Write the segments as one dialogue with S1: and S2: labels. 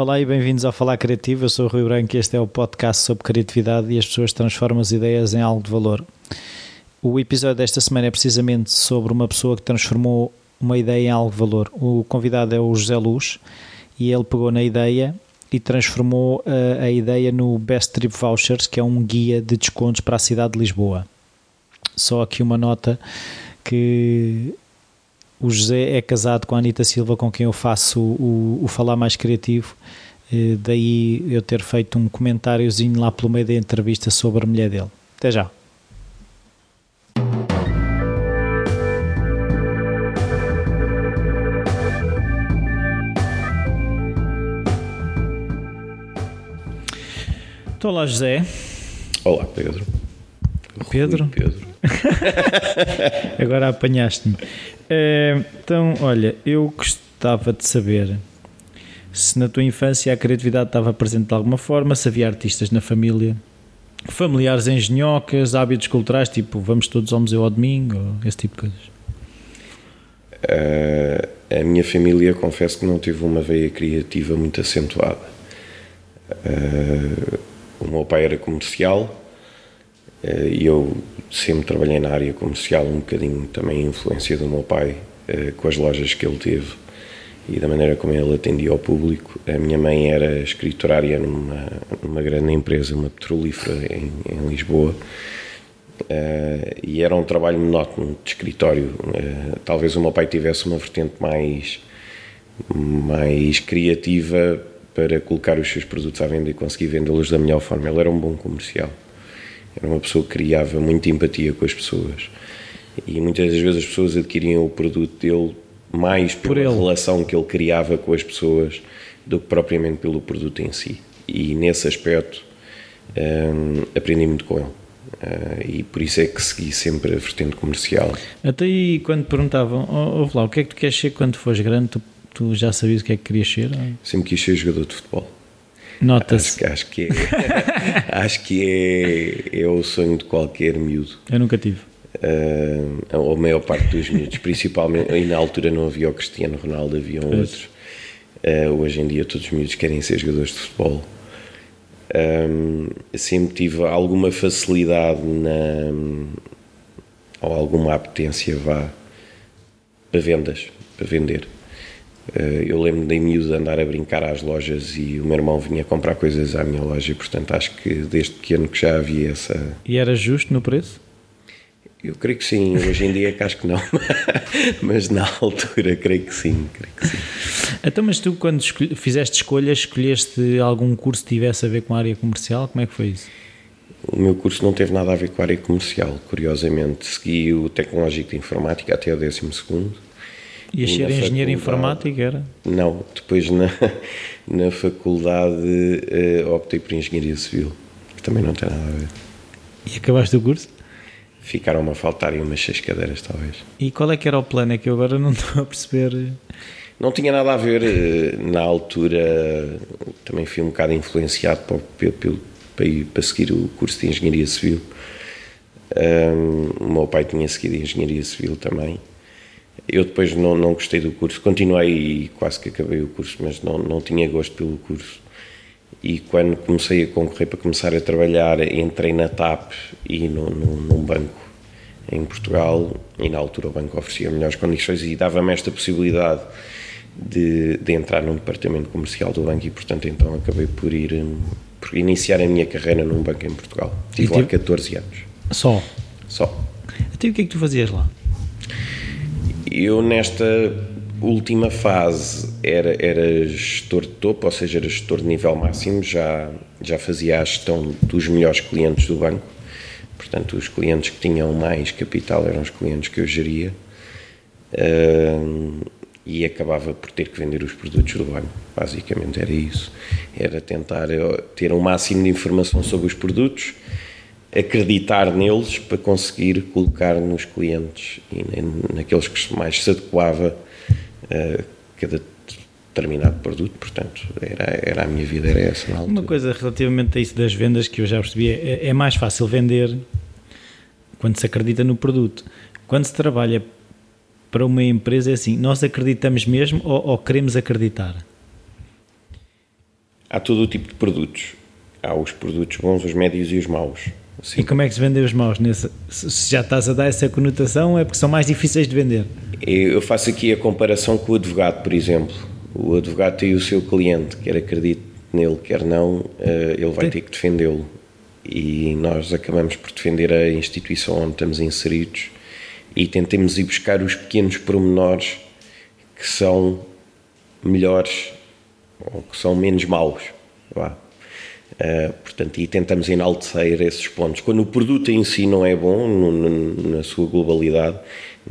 S1: Olá e bem-vindos ao Falar Criativo. Eu sou o Rui Branco e este é o podcast sobre criatividade e as pessoas transformam as ideias em algo de valor. O episódio desta semana é precisamente sobre uma pessoa que transformou uma ideia em algo de valor. O convidado é o José Luz e ele pegou na ideia e transformou a, eh, a ideia no Best Trip Vouchers, que é um guia de descontos para a cidade de Lisboa. Só aqui uma nota que o José é casado com a Anitta Silva, com quem eu faço o, o Falar Mais Criativo. Eh, daí eu ter feito um comentáriozinho lá pelo meio da entrevista sobre a mulher dele. Até já. Estou lá, José.
S2: Olá, Pedro.
S1: Pedro?
S2: Rui Pedro.
S1: Agora apanhaste-me. Uh, então, olha, eu gostava de saber se na tua infância a criatividade estava presente de alguma forma, se havia artistas na família, familiares engenhocas, hábitos culturais, tipo vamos todos ao museu ao domingo, esse tipo de coisas.
S2: Uh, a minha família, confesso que não teve uma veia criativa muito acentuada. Uh, o meu pai era comercial, eh, e eu sempre trabalhei na área comercial, um bocadinho também influência do meu pai, eh, com as lojas que ele teve e da maneira como ele atendia ao público. A minha mãe era escriturária numa, numa grande empresa, uma petrolífera em, em Lisboa, uh, e era um trabalho monótono de escritório. Uh, talvez o meu pai tivesse uma vertente mais, mais criativa para colocar os seus produtos à venda e conseguir vendê-los da melhor forma. Ele era um bom comercial. Era uma pessoa que criava muita empatia com as pessoas. E muitas das vezes as pessoas adquiriam o produto dele mais pela Por relação que ele criava com as pessoas do que propriamente pelo produto em si. E nesse aspecto hum, aprendi muito com ele. Uh, e por isso é que segui sempre a vertente comercial.
S1: Até aí, quando perguntavam, oh, oh, lá, o que é que tu queres ser quando fores grande, tu, tu já sabias o que é que querias ser?
S2: Sempre quis ser jogador de futebol.
S1: Nota-se.
S2: Acho, acho, que, é, acho que é, é o sonho de qualquer miúdo.
S1: Eu nunca tive.
S2: Uh, a maior parte dos miúdos, principalmente, e na altura não havia o Cristiano Ronaldo, haviam pois. outros. Uh, hoje em dia todos os miúdos querem ser jogadores de futebol. Um, sempre tive alguma facilidade na, ou alguma apetência vá para vendas, para vender. Eh, eu lembro de miúdo andar a brincar às lojas e o meu irmão vinha comprar coisas à minha loja portanto, acho que desde pequeno que já havia essa...
S1: E era justo no preço?
S2: Eu creio que sim, hoje em dia acho que não, mas na altura creio que sim, creio que sim.
S1: Então, mas tu quando fizeste escolhas, escolheste algum curso que tivesse a ver com a área comercial, como é que foi isso?
S2: O meu curso não teve nada a ver com a área comercial, curiosamente. Segui o Tecnológico de Informática até o 12
S1: e ser engenheiro informático era?
S2: Não, depois na, na faculdade uh, optei por engenharia civil, que também não tem nada a ver.
S1: E acabaste o curso?
S2: Ficaram-me a faltar umas seis cadeiras, talvez.
S1: E qual é que era o plano? É que eu agora não estou a perceber.
S2: Não tinha nada a ver, eh, na altura também fui um bocado influenciado para, ir, para seguir o curso de Engenharia Civil. Um, o meu pai tinha seguido Engenharia Civil também eu depois não, não gostei do curso, continuei e quase que acabei o curso, mas não, não tinha gosto pelo curso. E quando comecei a concorrer para começar a trabalhar, entrei na TAP e no, no, num banco em Portugal, e na altura o banco oferecia melhores condições e dava-me esta possibilidade de, de entrar no departamento comercial do banco e, portanto, então acabei por ir por iniciar a minha carreira num banco em Portugal. Tive lá 14 anos.
S1: Só?
S2: Só.
S1: Até o que é que tu fazias lá?
S2: Eu, nesta última fase, era, era gestor de topo, ou seja, era gestor de nível máximo, já, já fazia a gestão dos melhores clientes do banco. Portanto, os clientes que tinham mais capital eram os clientes que eu geria. Uh, e acabava por ter que vender os produtos do banco. Basicamente era isso. Era tentar eh, ter um máximo de informação sobre os produtos acreditar neles para conseguir colocar nos clientes e naqueles que mais se adequava a cada determinado produto, portanto, era, era a minha vida, era essa.
S1: Uma coisa relativamente a isso das vendas que eu já percebi, é, é mais fácil vender quando se acredita no produto. Quando se trabalha para uma empresa é assim, nós acreditamos mesmo ou, ou queremos acreditar?
S2: Há todo o tipo de produtos. Há os produtos bons, os médios e os maus.
S1: Sim. E como é que se vendem os maus? Nesse, se já estás a dar essa conotação, é porque são mais difíceis de vender.
S2: Eu faço aqui a comparação com o advogado, por exemplo. O advogado tem o seu cliente, quer acredite nele, quer não, eh, ele vai ter que defendê-lo. E nós acabamos por defender a instituição onde estamos inseridos e tentamos ir buscar os pequenos pormenores que são melhores ou que são menos maus. Vá. Uh, portanto, e tentamos enaltecer esses pontos. Quando o produto em si não é bom, no, no, na sua globalidade,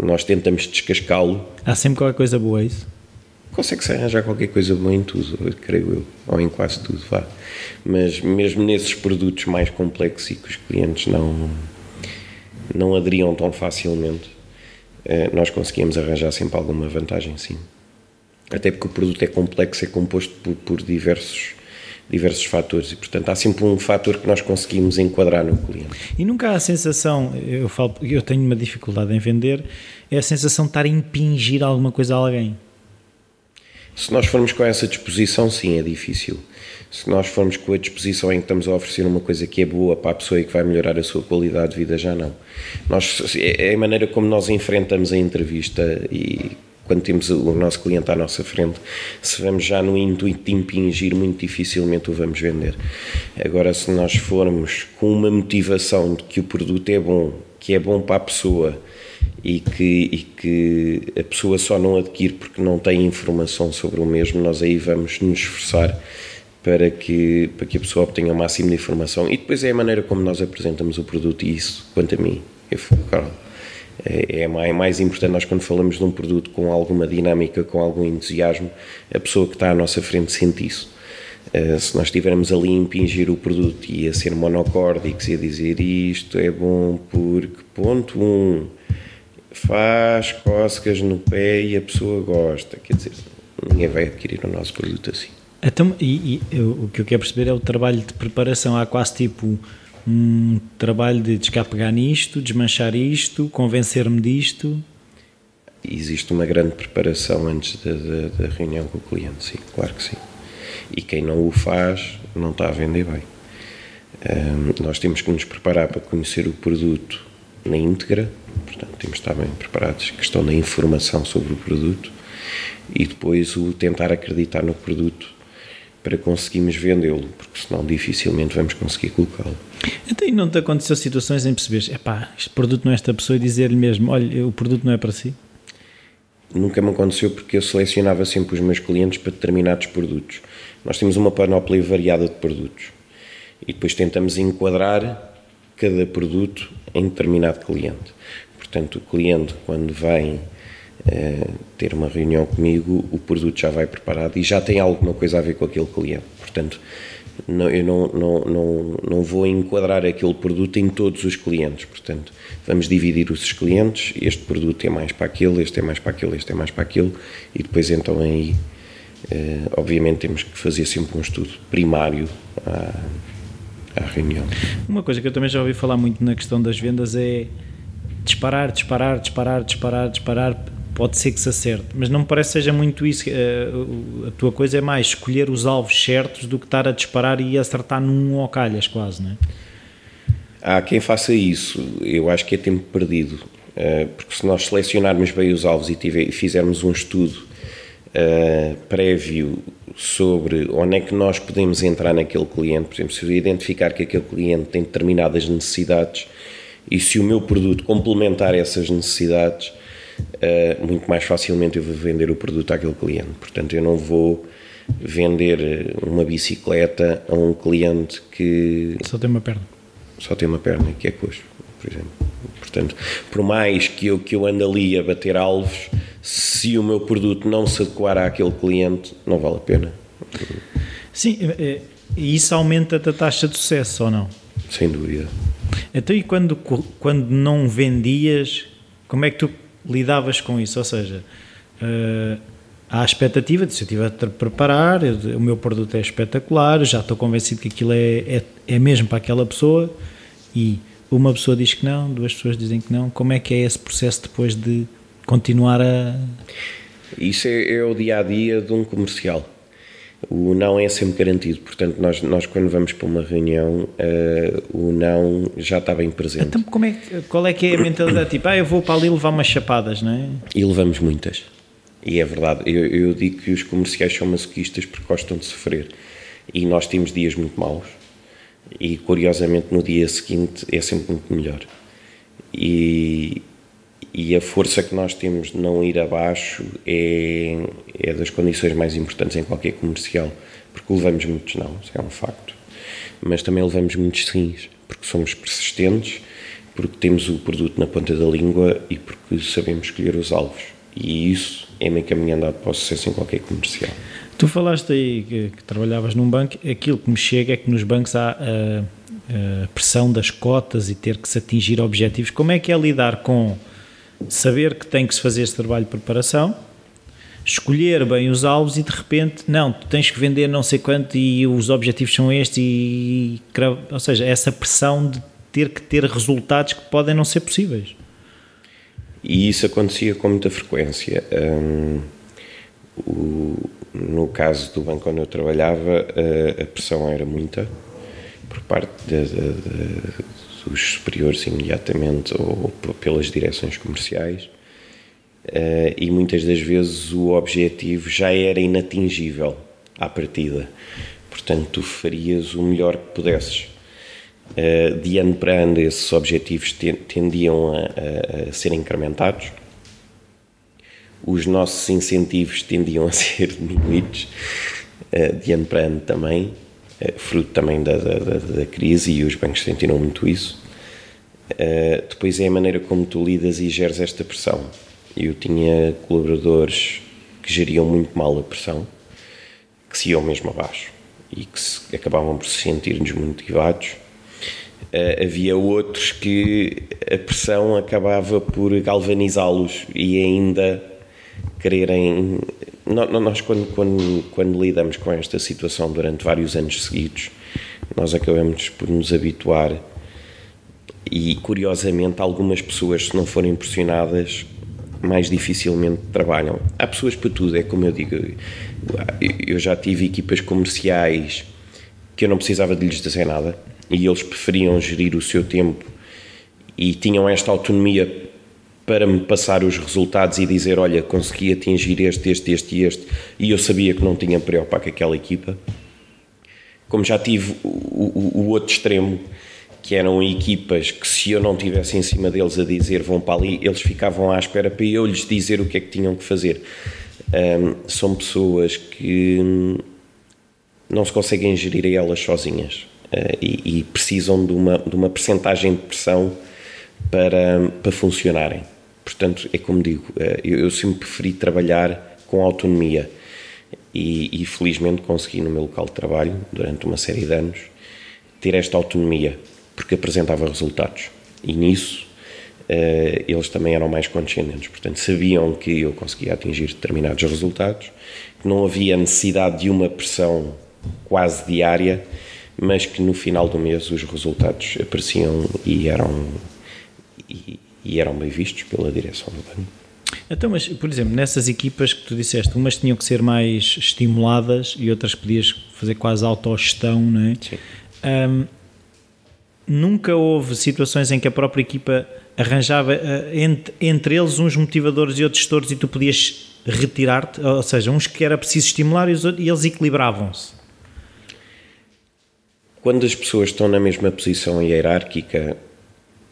S2: nós tentamos descascá-lo.
S1: Há sempre qualquer coisa boa, é isso?
S2: Consegue-se arranjar qualquer coisa boa em tudo, creio eu, ou em quase tudo, vá. Mas mesmo nesses produtos mais complexos e que os clientes não, não aderiam tão facilmente, uh, nós conseguimos arranjar sempre alguma vantagem, sim. Até porque o produto é complexo, é composto por, por diversos diversos fatores e, portanto, há sempre um fator que nós conseguimos enquadrar no cliente.
S1: E nunca há a sensação, eu falo, eu tenho uma dificuldade em vender, é a sensação de estar a impingir alguma coisa a alguém.
S2: Se nós formos com essa disposição, sim, é difícil. Se nós formos com a disposição em que estamos a oferecer uma coisa que é boa para a pessoa e que vai melhorar a sua qualidade de vida, já não. Nós, é a maneira como nós enfrentamos a entrevista e quando temos o nosso cliente à nossa frente, se vamos já no intuito de impingir, muito dificilmente o vamos vender. Agora, se nós formos com uma motivação de que o produto é bom, que é bom para a pessoa e que, e que a pessoa só não adquire porque não tem informação sobre o mesmo, nós aí vamos nos esforçar para que, para que a pessoa obtenha o máximo de informação. E depois é a maneira como nós apresentamos o produto, e isso, quanto a mim, fulcral é, é mais importante nós quando falamos de um produto com alguma dinâmica, com algum entusiasmo, a pessoa que está à nossa frente sente isso. Uh, se nós estivermos ali a impingir o produto e a ser monocórdicos e a dizer isto é bom porque, ponto 1, um, faz cócegas no pé e a pessoa gosta, quer dizer, ninguém vai adquirir o nosso produto assim.
S1: Então, e, e eu, o que eu quero perceber é o trabalho de preparação. Há quase tipo um trabalho de descapegar nisto, desmanchar isto, convencer-me disto?
S2: Existe uma grande preparação antes da, reunião com o cliente, sim, claro que sim. E quem não o faz não está a vender bem. Um, nós temos que nos preparar para conhecer o produto na íntegra, portanto, temos que estar bem preparados, questão da informação sobre o produto e depois o tentar acreditar no produto para conseguirmos vendê-lo, porque senão dificilmente vamos conseguir colocá-lo.
S1: Então, e não te aconteceu situações em perceberes, epá, este produto não é esta pessoa e dizer-lhe mesmo, olha, o produto não é para si?
S2: Nunca me aconteceu porque eu selecionava sempre os meus clientes para determinados produtos. Nós temos uma panóplia variada de produtos e depois tentamos enquadrar cada produto em determinado cliente. Portanto, o cliente, quando vem eh, ter uma reunião comigo, o produto já vai preparado e já tem alguma coisa a ver com aquele cliente. Portanto, não, eu não, não, não, não vou enquadrar aquele produto em todos os clientes. Portanto, vamos dividir os clientes. Este produto é mais para aquele, este é mais para aquele, este é mais para aquele, e depois então aí, eh, obviamente, temos que fazer sempre um estudo primário à, à reunião.
S1: Uma coisa que eu também já ouvi falar muito na questão das vendas é disparar, disparar, disparar, disparar, disparar pode ser que se acerte, mas não me parece que seja muito isso. Eh, a tua coisa é mais escolher os alvos certos do que estar a disparar e acertar num ou calhas, quase, não é?
S2: Há quem faça isso, eu acho que é tempo perdido, eh, porque se nós selecionarmos bem os alvos e fizermos um estudo eh, prévio sobre onde é que nós podemos entrar naquele cliente, por exemplo, se eu identificar que aquele cliente tem determinadas necessidades e se o meu produto complementar essas necessidades, uh, muito mais facilmente eu vou vender o produto àquele cliente. Portanto, eu não vou vender uma bicicleta a um cliente que.
S1: Só tem uma perna.
S2: Só tem uma perna, que é coxo, por exemplo. Portanto, por mais que eu, que eu ande ali a bater alvos, se o meu produto não se adequar àquele cliente, não vale a pena.
S1: Sim, eh, e isso aumenta a taxa de sucesso ou não?
S2: Sem dúvida.
S1: Então, e quando, quando não vendias, como é que tu lidavas com isso? Ou seja, uh, há a expectativa de se eu estiver a preparar, eu, o meu produto é espetacular, já estou convencido que aquilo é, é, é mesmo para aquela pessoa e uma pessoa diz que não, duas pessoas dizem que não. Como é que é esse processo depois de continuar a.
S2: Isso é, é o dia a dia de um comercial. O não é sempre garantido, portanto, nós, nós quando vamos para uma reunião, uh, o não já está bem presente.
S1: Então, como é, qual é que é a mentalidade? Tipo, ah, eu vou para ali levar umas chapadas, não é?
S2: E levamos muitas. E é verdade, eu, eu digo que os comerciais são masoquistas porque gostam de sofrer. E nós temos dias muito maus. E curiosamente no dia seguinte é sempre muito melhor. E, e a força que nós temos de não ir abaixo é, é das condições mais importantes em qualquer comercial, porque levamos muitos não, isso é um facto, mas também levamos muitos sims, porque somos persistentes, porque temos o produto na ponta da língua e porque sabemos escolher os alvos. E isso é meio caminho andado para o sucesso em qualquer comercial.
S1: Tu falaste aí que, que, trabalhavas num banco, aquilo que me chega é que nos bancos há a, a pressão das cotas e ter que se atingir objetivos. Como é que é lidar com saber que tem que se fazer esse trabalho de preparação, escolher bem os alvos e de repente, não, tu tens que vender não sei quanto e os objetivos são estes e, ou seja, essa pressão de ter que ter resultados que podem não ser possíveis.
S2: E isso acontecia com muita frequência. Um, o, no caso do banco onde eu trabalhava, a, a pressão era muita por parte de, de, de, dos superiores imediatamente ou pelas direções comerciais. Uh, e muitas das vezes o objetivo já era inatingível à partida. Portanto, tu farias o melhor que pudesses. Uh, de ano para ano, esses objetivos tendiam a, a, a ser incrementados, os nossos incentivos tendiam a ser diminuídos uh, de ano para ano também, fruto também da, da, da, crise e os bancos sentiram muito isso. Uh, depois é a maneira como tu lidas e geres esta pressão. Eu tinha colaboradores que geriam muito mal a pressão, que se iam mesmo abaixo e que se, acabavam por se sentir desmotivados. Uh, havia outros que a pressão acabava por galvanizá-los e ainda quererem. Nós, quando, quando, quando lidamos com esta situação durante vários anos seguidos, nós acabamos por nos habituar e curiosamente algumas pessoas se não forem pressionadas mais dificilmente trabalham. Há pessoas para tudo, é como eu digo, eu já tive equipas comerciais que eu não precisava de lhes dizer nada e eles preferiam gerir o seu tempo e tinham esta autonomia para me passar os resultados e dizer, olha, consegui atingir este, este, este e este e eu sabia que não tinha preocupar com aquela equipa. Como já tive o, o, o outro extremo, que eram equipas que se eu não tivesse em cima deles a dizer vão para ali, eles ficavam à espera para eu lhes dizer o que é que tinham que fazer. Um, são pessoas que não se conseguem gerir a elas sozinhas uh, e, e, precisam de uma, de uma percentagem de pressão para, para funcionarem. Portanto, é como digo, uh, eu, sempre preferi trabalhar com autonomia e, e felizmente consegui no meu local de trabalho, durante uma série de anos, ter esta autonomia porque apresentava resultados. E nisso uh, eles também eram mais condescendentes, portanto sabiam que eu conseguia atingir determinados resultados, que não havia necessidade de uma pressão quase diária, mas que no final do mês os resultados apareciam e eram e, e eram bem vistos pela direção do banco.
S1: Então, mas, por exemplo, nessas equipas que tu disseste, umas tinham que ser mais estimuladas e outras podias fazer quase autogestão, não é? Sim. Um, nunca houve situações em que a própria equipa arranjava uh, entre, entre eles uns motivadores e outros gestores e tu podias retirar-te, ou seja, uns que era preciso estimular e, outros, e eles equilibravam-se.
S2: Quando as pessoas estão na mesma posição hierárquica,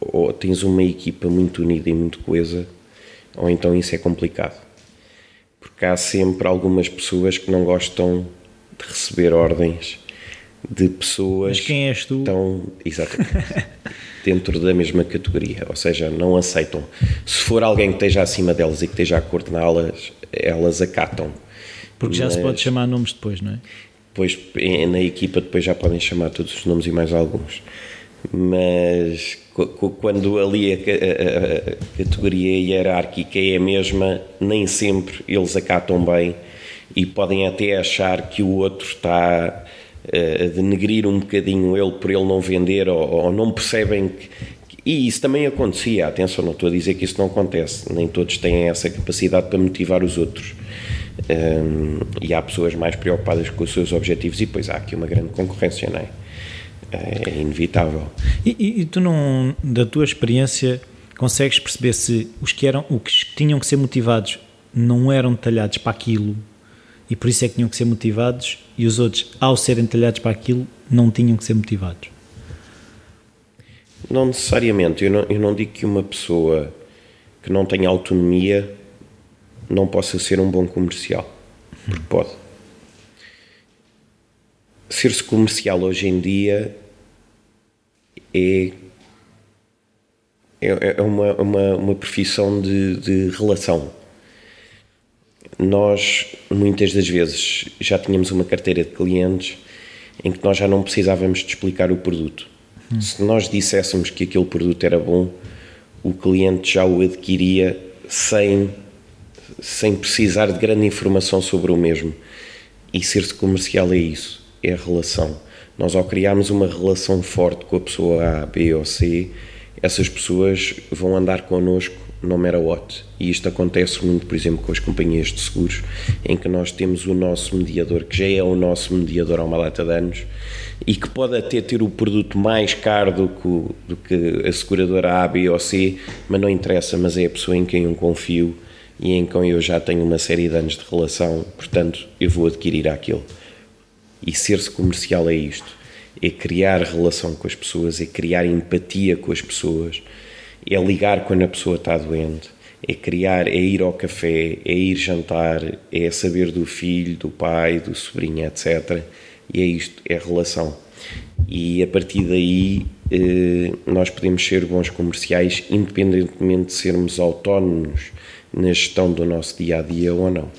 S2: ou tens uma equipa muito unida e muito coesa, ou então isso é complicado. Porque há sempre algumas pessoas que não gostam de receber ordens de pessoas
S1: Mas quem és tu?
S2: estão exatamente dentro da mesma categoria, ou seja, não aceitam. Se for alguém que esteja acima delas e que esteja a coordená-las, elas acatam.
S1: Porque já Mas, se pode chamar nomes depois, não é?
S2: Depois na equipa depois já podem chamar todos os nomes e mais alguns. Mas quando ali a, a, a categoria hierárquica é a mesma, nem sempre eles acatam bem e podem até achar que o outro está a denegrir um bocadinho ele por ele não vender ou, ou não percebem que, e isso também acontecia, atenção, não estou a dizer que isso não acontece, nem todos têm essa capacidade para motivar os outros, Um, e há pessoas mais preocupadas com os seus objetivos e depois há aqui uma grande concorrência, não é? É inevitável.
S1: E, e, e tu não, da tua experiência, consegues perceber se os que eram, os que tinham que ser motivados não eram talhados para aquilo e por isso é que tinham que ser motivados e os outros, ao serem talhados para aquilo, não tinham que ser motivados?
S2: Não necessariamente. Eu não, eu não digo que uma pessoa que não tenha autonomia não possa ser um bom comercial. Porque pode. Ser-se comercial hoje em dia é, é, é uma, uma, uma profissão de, de relação. Nós, muitas das vezes, já tínhamos uma carteira de clientes em que nós já não precisávamos de explicar o produto. Hum. Se nós disséssemos que aquele produto era bom, o cliente já o adquiria sem, sem precisar de grande informação sobre o mesmo. E ser-se comercial é isso, é a relação. Nós, ao criarmos uma relação forte com a pessoa A, B ou C, essas pessoas vão andar connosco no matter what. E isto acontece muito, por exemplo, com as companhias de seguros, em que nós temos o nosso mediador, que já é o nosso mediador há uma data de anos, e que pode até ter o produto mais caro do que, do que a seguradora A, B ou C, mas não interessa, mas é a pessoa em quem eu confio e em quem eu já tenho uma série de anos de relação, portanto, eu vou adquirir aquilo. E ser-se comercial é isto: é criar relação com as pessoas, é criar empatia com as pessoas, é ligar quando a pessoa está doente, é criar, é ir ao café, é ir jantar, é saber do filho, do pai, do sobrinho, etc. E é isto, é relação. E a partir daí eh, nós podemos ser bons comerciais, independentemente de sermos autónomos na gestão do nosso dia a dia ou não.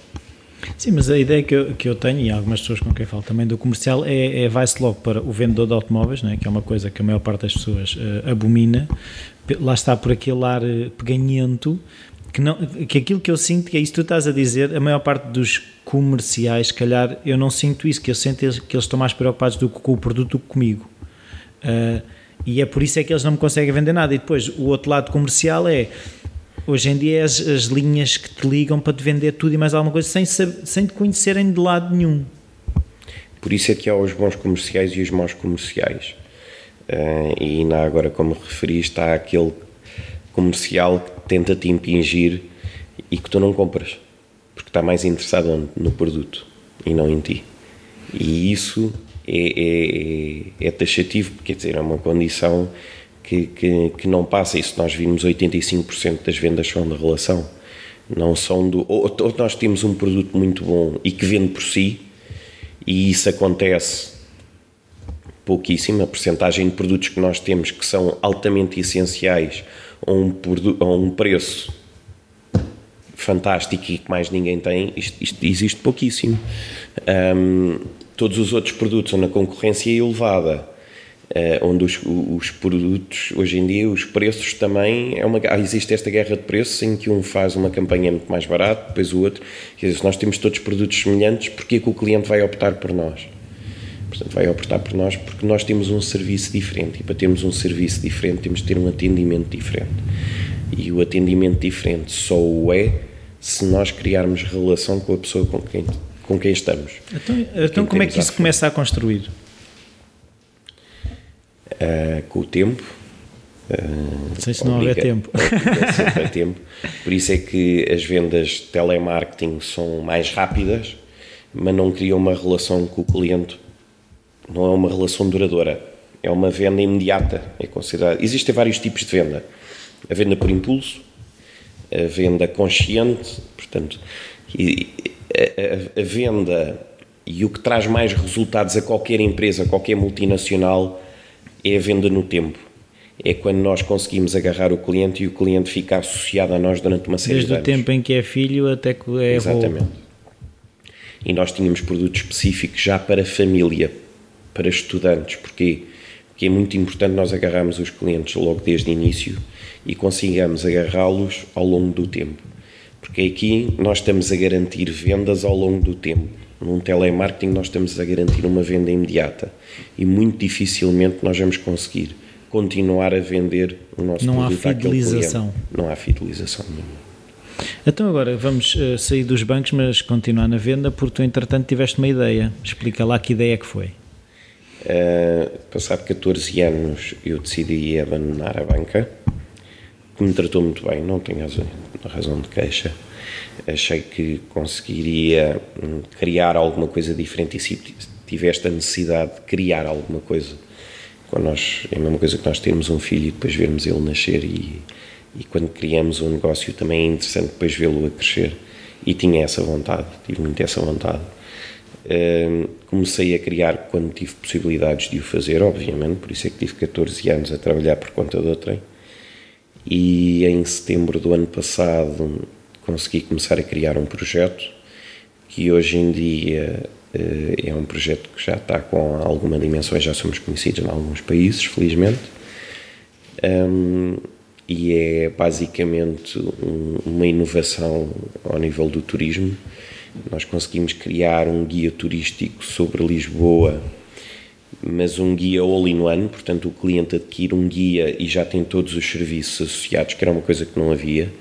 S1: Sim, mas a ideia que eu, que eu tenho, e algumas pessoas com quem falo também do comercial, é, é vai-se logo para o vendedor de automóveis, né, que é uma coisa que a maior parte das pessoas uh, abomina, lá está por aquele ar uh, peganhento, que, não, que aquilo que eu sinto, que é isso que tu estás a dizer, a maior parte dos comerciais, se calhar, eu não sinto isso, que eu sinto que eles estão mais preocupados do, com o produto do que comigo. Uh, e é por isso é que eles não me conseguem vender nada. E depois, o outro lado comercial é Hoje em dia é as, as linhas que te ligam para te vender tudo e mais alguma coisa sem, sem te conhecerem de lado nenhum.
S2: Por isso é que há os bons comerciais e os maus comerciais. Uh, e ainda agora, como referiste, há aquele comercial que tenta te impingir e que tu não compras, porque está mais interessado no produto e não em ti. E isso é, é, é taxativo, porque quer dizer, é uma condição que, que, que não passa. Se nós vimos 85% das vendas são da relação, não são do. Ou, ou nós temos um produto muito bom e que vende por si, e isso acontece pouquíssimo. A porcentagem de produtos que nós temos que são altamente essenciais a um, a um preço fantástico e que mais ninguém tem, isto, isto existe pouquíssimo. Um, todos os outros produtos onde a concorrência elevada onde os, os, produtos, hoje em dia, os preços também, é uma, existe esta guerra de preços em que um faz uma campanha muito mais barato, depois o outro, quer dizer, se nós temos todos produtos semelhantes, porquê é que o cliente vai optar por nós? Portanto, vai optar por nós porque nós temos um serviço diferente e para termos um serviço diferente temos de ter um atendimento diferente. E o atendimento diferente só o é se nós criarmos relação com a pessoa com quem, com quem estamos.
S1: Então, então como é que isso começa a construir?
S2: Uh, com o tempo.
S1: Uh, Sei se não houver tempo.
S2: tempo. Por isso é que as vendas de telemarketing são mais rápidas, mas não criam uma relação com o cliente. Não é uma relação duradoura. É uma venda imediata. É considerado. Existem vários tipos de venda. A venda por impulso, a venda consciente, portanto, a, a, a venda e o que traz mais resultados a qualquer empresa, a qualquer multinacional, é a venda no tempo. É quando nós conseguimos agarrar o cliente e o cliente fica associado a nós durante uma série
S1: Desde
S2: de anos.
S1: Desde o tempo em que é filho até que é
S2: Exatamente. E nós tínhamos produtos específicos já para família, para estudantes. Porque é muito importante nós agarrarmos os clientes logo desde o início e consigamos agarrá-los ao longo do tempo. Porque aqui nós estamos a garantir vendas ao longo do tempo num telemarketing nós estamos a garantir uma venda imediata e muito dificilmente nós vamos conseguir continuar a vender o nosso
S1: não
S2: produto
S1: há fidelização
S2: não há fidelização nenhuma
S1: Então agora vamos uh, sair dos bancos, mas continuar na venda, porque tu entretanto tiveste uma ideia. Explica lá que ideia é que foi.
S2: Uh, passado 14 anos eu decidi abandonar a banca, que me tratou muito bem, não tenho razão, razão de queixa. Achei que conseguiria hum, criar alguma coisa diferente e se tiveste a necessidade de criar alguma coisa, quando nós, é a mesma coisa que nós termos um filho e depois vermos ele nascer e e quando criamos um negócio também é interessante depois vê-lo a crescer e tinha essa vontade, tive muito essa vontade. comecei a criar quando tive possibilidades de o fazer, obviamente, por isso é que tive 14 anos a trabalhar por conta de outrem. E em setembro do ano passado consegui começar a criar um projeto que hoje em dia uh, é um projeto que já está com alguma dimensão, já somos conhecidos em alguns países, felizmente. Um, e é basicamente um, uma inovação ao nível do turismo. Nós conseguimos criar um guia turístico sobre Lisboa, mas um guia all-in-one, portanto o cliente adquire um guia e já tem todos os serviços associados, que era uma coisa que não havia,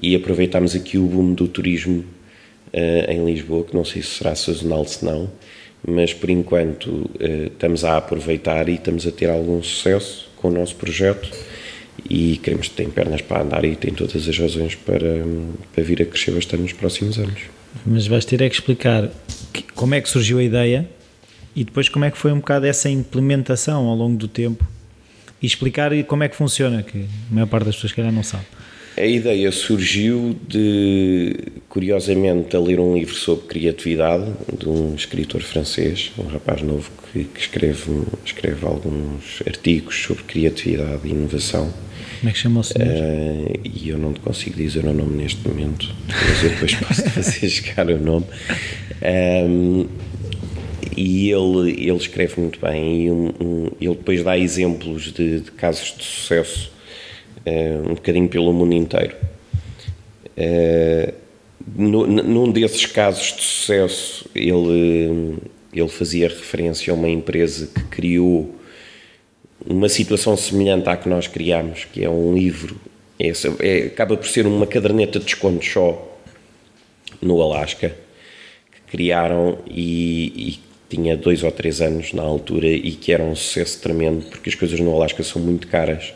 S2: e aproveitámos aqui o boom do turismo uh, em Lisboa, que não sei se será sazonal se não, mas por enquanto uh, estamos a aproveitar e estamos a ter algum sucesso com o nosso projeto e queremos que tem pernas para andar e tem todas as razões para, para vir a crescer bastante nos próximos anos.
S1: Mas vais ter é que explicar como é que surgiu a ideia e depois como é que foi um bocado essa implementação ao longo do tempo e explicar como é que funciona, que a maior parte das pessoas que ainda não sabe.
S2: A ideia surgiu de, curiosamente, a ler um livro sobre criatividade de um escritor francês, um rapaz novo que, que escreve, escreve alguns artigos sobre criatividade e inovação.
S1: Como é que chama o senhor?
S2: Uh, e eu não te consigo dizer o nome neste momento, mas eu depois posso fazer chegar o nome. Um, e ele, ele escreve muito bem e um, um, ele depois dá exemplos de, de casos de sucesso uh, um bocadinho pelo mundo inteiro. Uh, no, num desses casos de sucesso, ele, ele fazia referência a uma empresa que criou uma situação semelhante à que nós criámos, que é um livro, é, é, acaba por ser uma caderneta de desconto só no Alasca, que criaram e, e, tinha dois ou três anos na altura e que era um sucesso tremendo, porque as coisas no Alasca são muito caras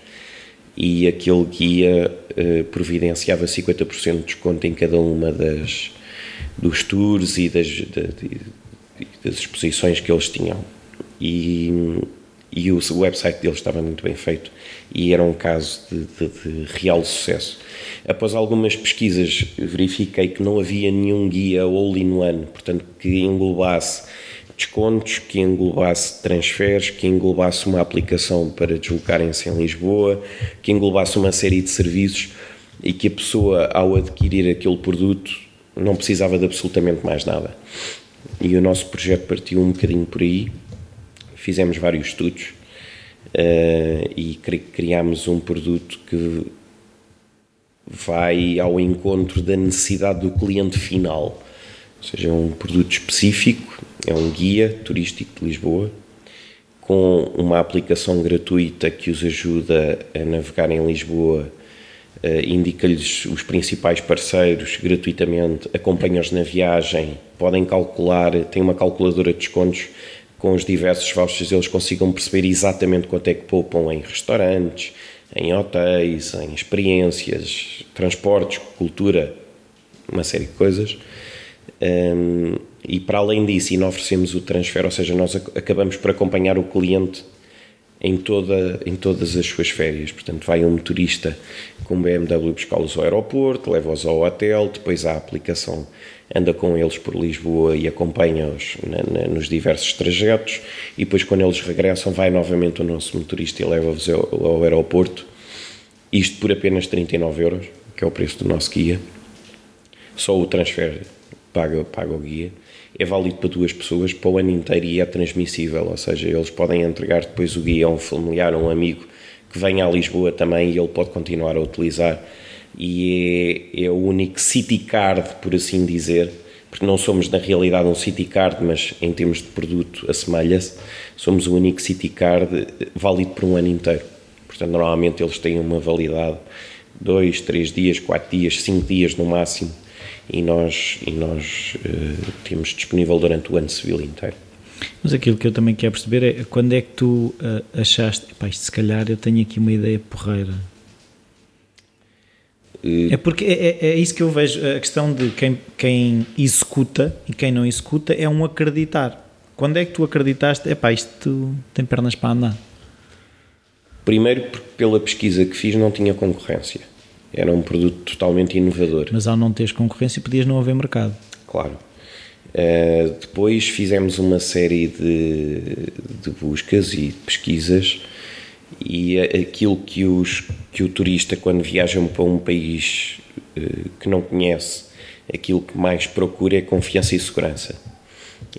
S2: e aquele guia uh, providenciava 50% de desconto em cada uma das dos tours e das, de, de, das exposições que eles tinham. E, e o, website deles estava muito bem feito e era um caso de, de real sucesso. Após algumas pesquisas, verifiquei que não havia nenhum guia all-in-one, portanto, que englobasse descontos, que englobasse transferes, que englobasse uma aplicação para deslocarem-se em Lisboa, que englobasse uma série de serviços e que a pessoa, ao adquirir aquele produto, não precisava de absolutamente mais nada. E o nosso projeto partiu um bocadinho por aí. Fizemos vários estudos uh, e criámos um produto que vai ao encontro da necessidade do cliente final. Ou seja, é um produto específico é um guia turístico de Lisboa com uma aplicação gratuita que os ajuda a navegar em Lisboa, uh, indica-lhes os principais parceiros gratuitamente, acompanha-os na viagem, podem calcular, tem uma calculadora de descontos com os diversos vouchers, eles consigam perceber exatamente quanto é que poupam em restaurantes, em hotéis, em experiências, transportes, cultura, uma série de coisas. Um, e para além disso, oferecemos o transfer, ou seja, nós acabamos por acompanhar o cliente em, toda, em todas as suas férias. Portanto, vai um motorista com BMW buscá-los ao aeroporto, leva-os ao hotel, depois a aplicação anda com eles por Lisboa e acompanha-os nos diversos trajetos, e depois, quando eles regressam, vai novamente o nosso motorista e leva-os ao, ao aeroporto. Isto por apenas 39 euros, que é o preço do nosso guia. Só o transfer paga, paga o guia, é válido para duas pessoas para o ano inteiro e é transmissível, ou seja, eles podem entregar depois o guia a um familiar, a um amigo que venha a Lisboa também e ele pode continuar a utilizar. E é, é o único city card, por assim dizer, porque não somos na realidade um city card, mas em termos de produto assemelha-se, somos o único city card válido por um ano inteiro. Portanto, normalmente eles têm uma validade dois, três dias, quatro dias, cinco dias no máximo, e nós, e nós uh, temos disponível durante o ano civil inteiro.
S1: Mas aquilo que eu também quero perceber é quando é que tu uh, achaste, pá, isto se calhar eu tenho aqui uma ideia porreira. Uh, é porque é, é, é, isso que eu vejo, a questão de quem, quem executa e quem não executa é um acreditar. Quando é que tu acreditaste, é pá, isto tem pernas para andar?
S2: Primeiro, porque pela pesquisa que fiz não tinha concorrência. Era um produto totalmente inovador.
S1: Mas ao não teres concorrência, podias não haver mercado.
S2: Claro. Uh, depois fizemos uma série de, de buscas e pesquisas e aquilo que, os, que o turista, quando viaja para um país uh, que não conhece, aquilo que mais procura é confiança e segurança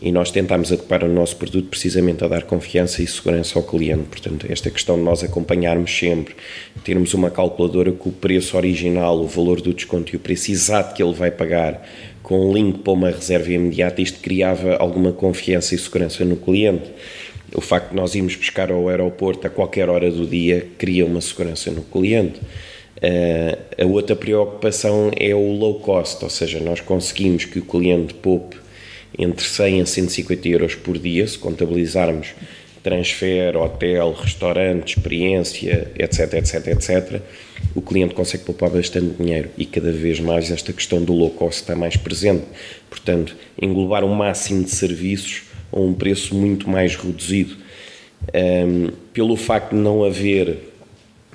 S2: e nós tentámos adequar o nosso produto precisamente a dar confiança e segurança ao cliente. Portanto, esta questão de nós acompanharmos sempre, termos uma calculadora com o preço original, o valor do desconto e o preço exato que ele vai pagar, com um link para uma reserva imediata, isto criava alguma confiança e segurança no cliente. O facto de nós irmos buscar ao aeroporto a qualquer hora do dia cria uma segurança no cliente. Uh, a outra preocupação é o low cost, ou seja, nós conseguimos que o cliente poupe entre 100 a 150 euros por dia, se contabilizarmos transfer, hotel, restaurante, experiência, etc, etc, etc, o cliente consegue poupar bastante dinheiro e cada vez mais esta questão do low cost está mais presente. Portanto, englobar um máximo de serviços a um preço muito mais reduzido. Um, pelo facto de não haver,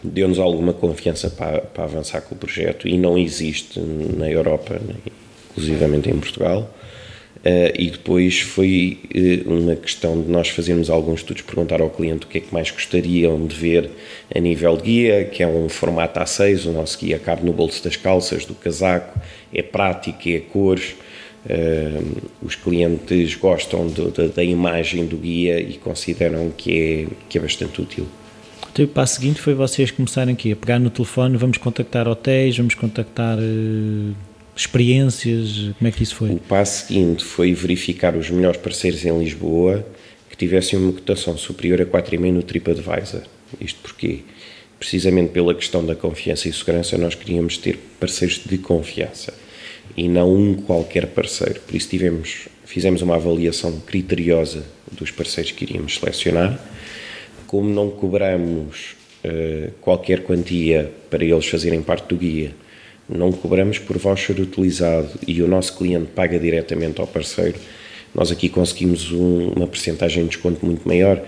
S2: deu-nos alguma confiança para, para avançar com o projeto e não existe na Europa, inclusivamente em Portugal. Uh, e depois foi uh, uma questão de nós fazermos alguns estudos, perguntar ao cliente o que é que mais gostariam de ver a nível de guia, que é um formato A6, o nosso guia cabe no bolso das calças, do casaco, é prático, é cores, uh, os clientes gostam de, de, da imagem do guia e consideram que é, que é bastante útil.
S1: Então, o passo seguinte foi vocês começarem aqui a pegar no telefone, vamos contactar hotéis, vamos contactar experiências? Como é que isso foi?
S2: O passo seguinte foi verificar os melhores parceiros em Lisboa que tivessem uma cotação superior a 4,5 no TripAdvisor. Isto porque, precisamente pela questão da confiança e segurança, nós queríamos ter parceiros de confiança e não um qualquer parceiro. Por isso tivemos, fizemos uma avaliação criteriosa dos parceiros que iríamos selecionar. Como não cobramos uh, qualquer quantia para eles fazerem parte do guia, não cobramos por voucher utilizado e o nosso cliente paga diretamente ao parceiro, nós aqui conseguimos um, uma percentagem de desconto muito maior.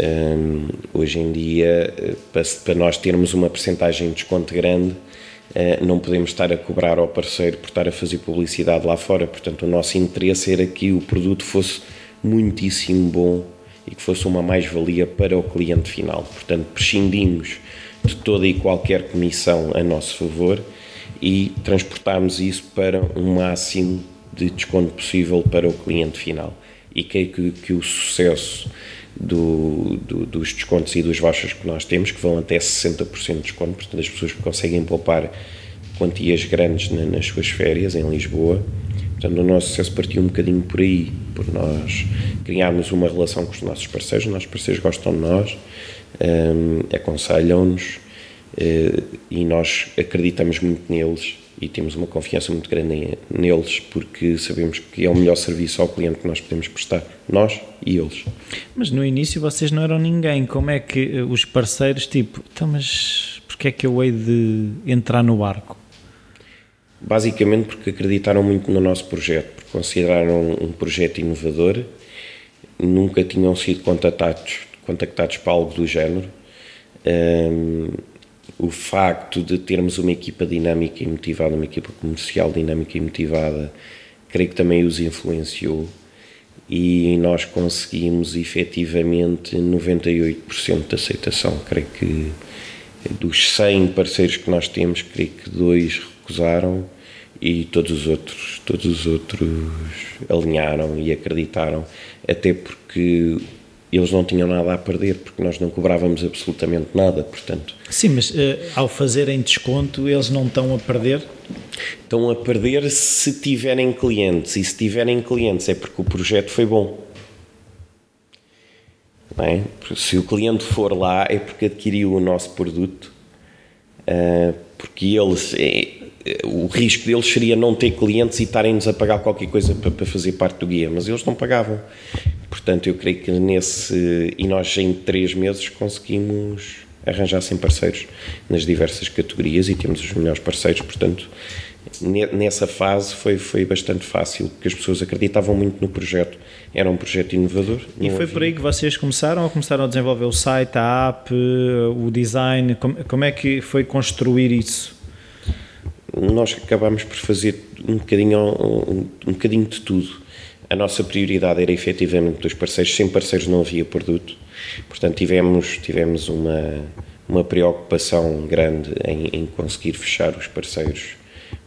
S2: Um, hoje em dia, eh, para, para, nós termos uma percentagem de desconto grande, uh, não podemos estar a cobrar ao parceiro por estar a fazer publicidade lá fora. Portanto, o nosso interesse era que o produto fosse muitíssimo bom e que fosse uma mais-valia para o cliente final. Portanto, prescindimos de toda e qualquer comissão a nosso favor e transportarmos isso para um máximo de desconto possível para o cliente final. E creio que, que o sucesso do, do, dos descontos e dos vouchers que nós temos, que vão até 60% de desconto, portanto as pessoas conseguem poupar quantias grandes na, nas suas férias em Lisboa. Portanto, o nosso sucesso partiu um bocadinho por aí, por nós criarmos uma relação com os nossos parceiros, os nossos parceiros gostam de nós, um, aconselham-nos, e nós acreditamos muito neles e temos uma confiança muito grande neles porque sabemos que é o melhor serviço ao cliente que nós podemos prestar, nós e eles.
S1: Mas no início vocês não eram ninguém, como é que eh, os parceiros, tipo, então mas porquê é que eu hei de entrar no barco?
S2: Basicamente porque acreditaram muito no nosso projeto, porque consideraram um projeto inovador, nunca tinham sido contactados, contactados para algo do género. Um, o facto de termos uma equipa dinâmica e motivada, uma equipa comercial dinâmica e motivada, creio que também os influenciou e nós conseguimos efetivamente 98% de aceitação. Creio que dos 100 parceiros que nós temos, creio que dois recusaram e todos os outros, todos os outros alinharam e acreditaram, até porque eles não tinham nada a perder porque nós não cobrávamos absolutamente nada, portanto.
S1: Sim, mas uh, ao fazerem desconto eles não estão a perder?
S2: Estão a perder se tiverem clientes e se tiverem clientes é porque o projeto foi bom. É? Se o cliente for lá é porque adquiriu o nosso produto uh, porque eles, é, o risco deles seria não ter clientes e estarem-nos a pagar qualquer coisa para, para, fazer parte do guia, mas eles não pagavam. Portanto, eu creio que nesse. E nós em três meses conseguimos arranjar 100 parceiros nas diversas categorias e temos os melhores parceiros, portanto. Nessa fase foi, foi bastante fácil, porque as pessoas acreditavam muito no projeto. Era um projeto inovador.
S1: E foi havia... por aí que vocês começaram ou começaram a desenvolver o site, a app, o design? Como, como é que foi construir isso?
S2: nós acabámos por fazer um bocadinho, um, um bocadinho de tudo. A nossa prioridade era efetivamente dos parceiros, sem parceiros não havia produto, portanto tivemos, tivemos uma, uma preocupação grande em, em conseguir fechar os parceiros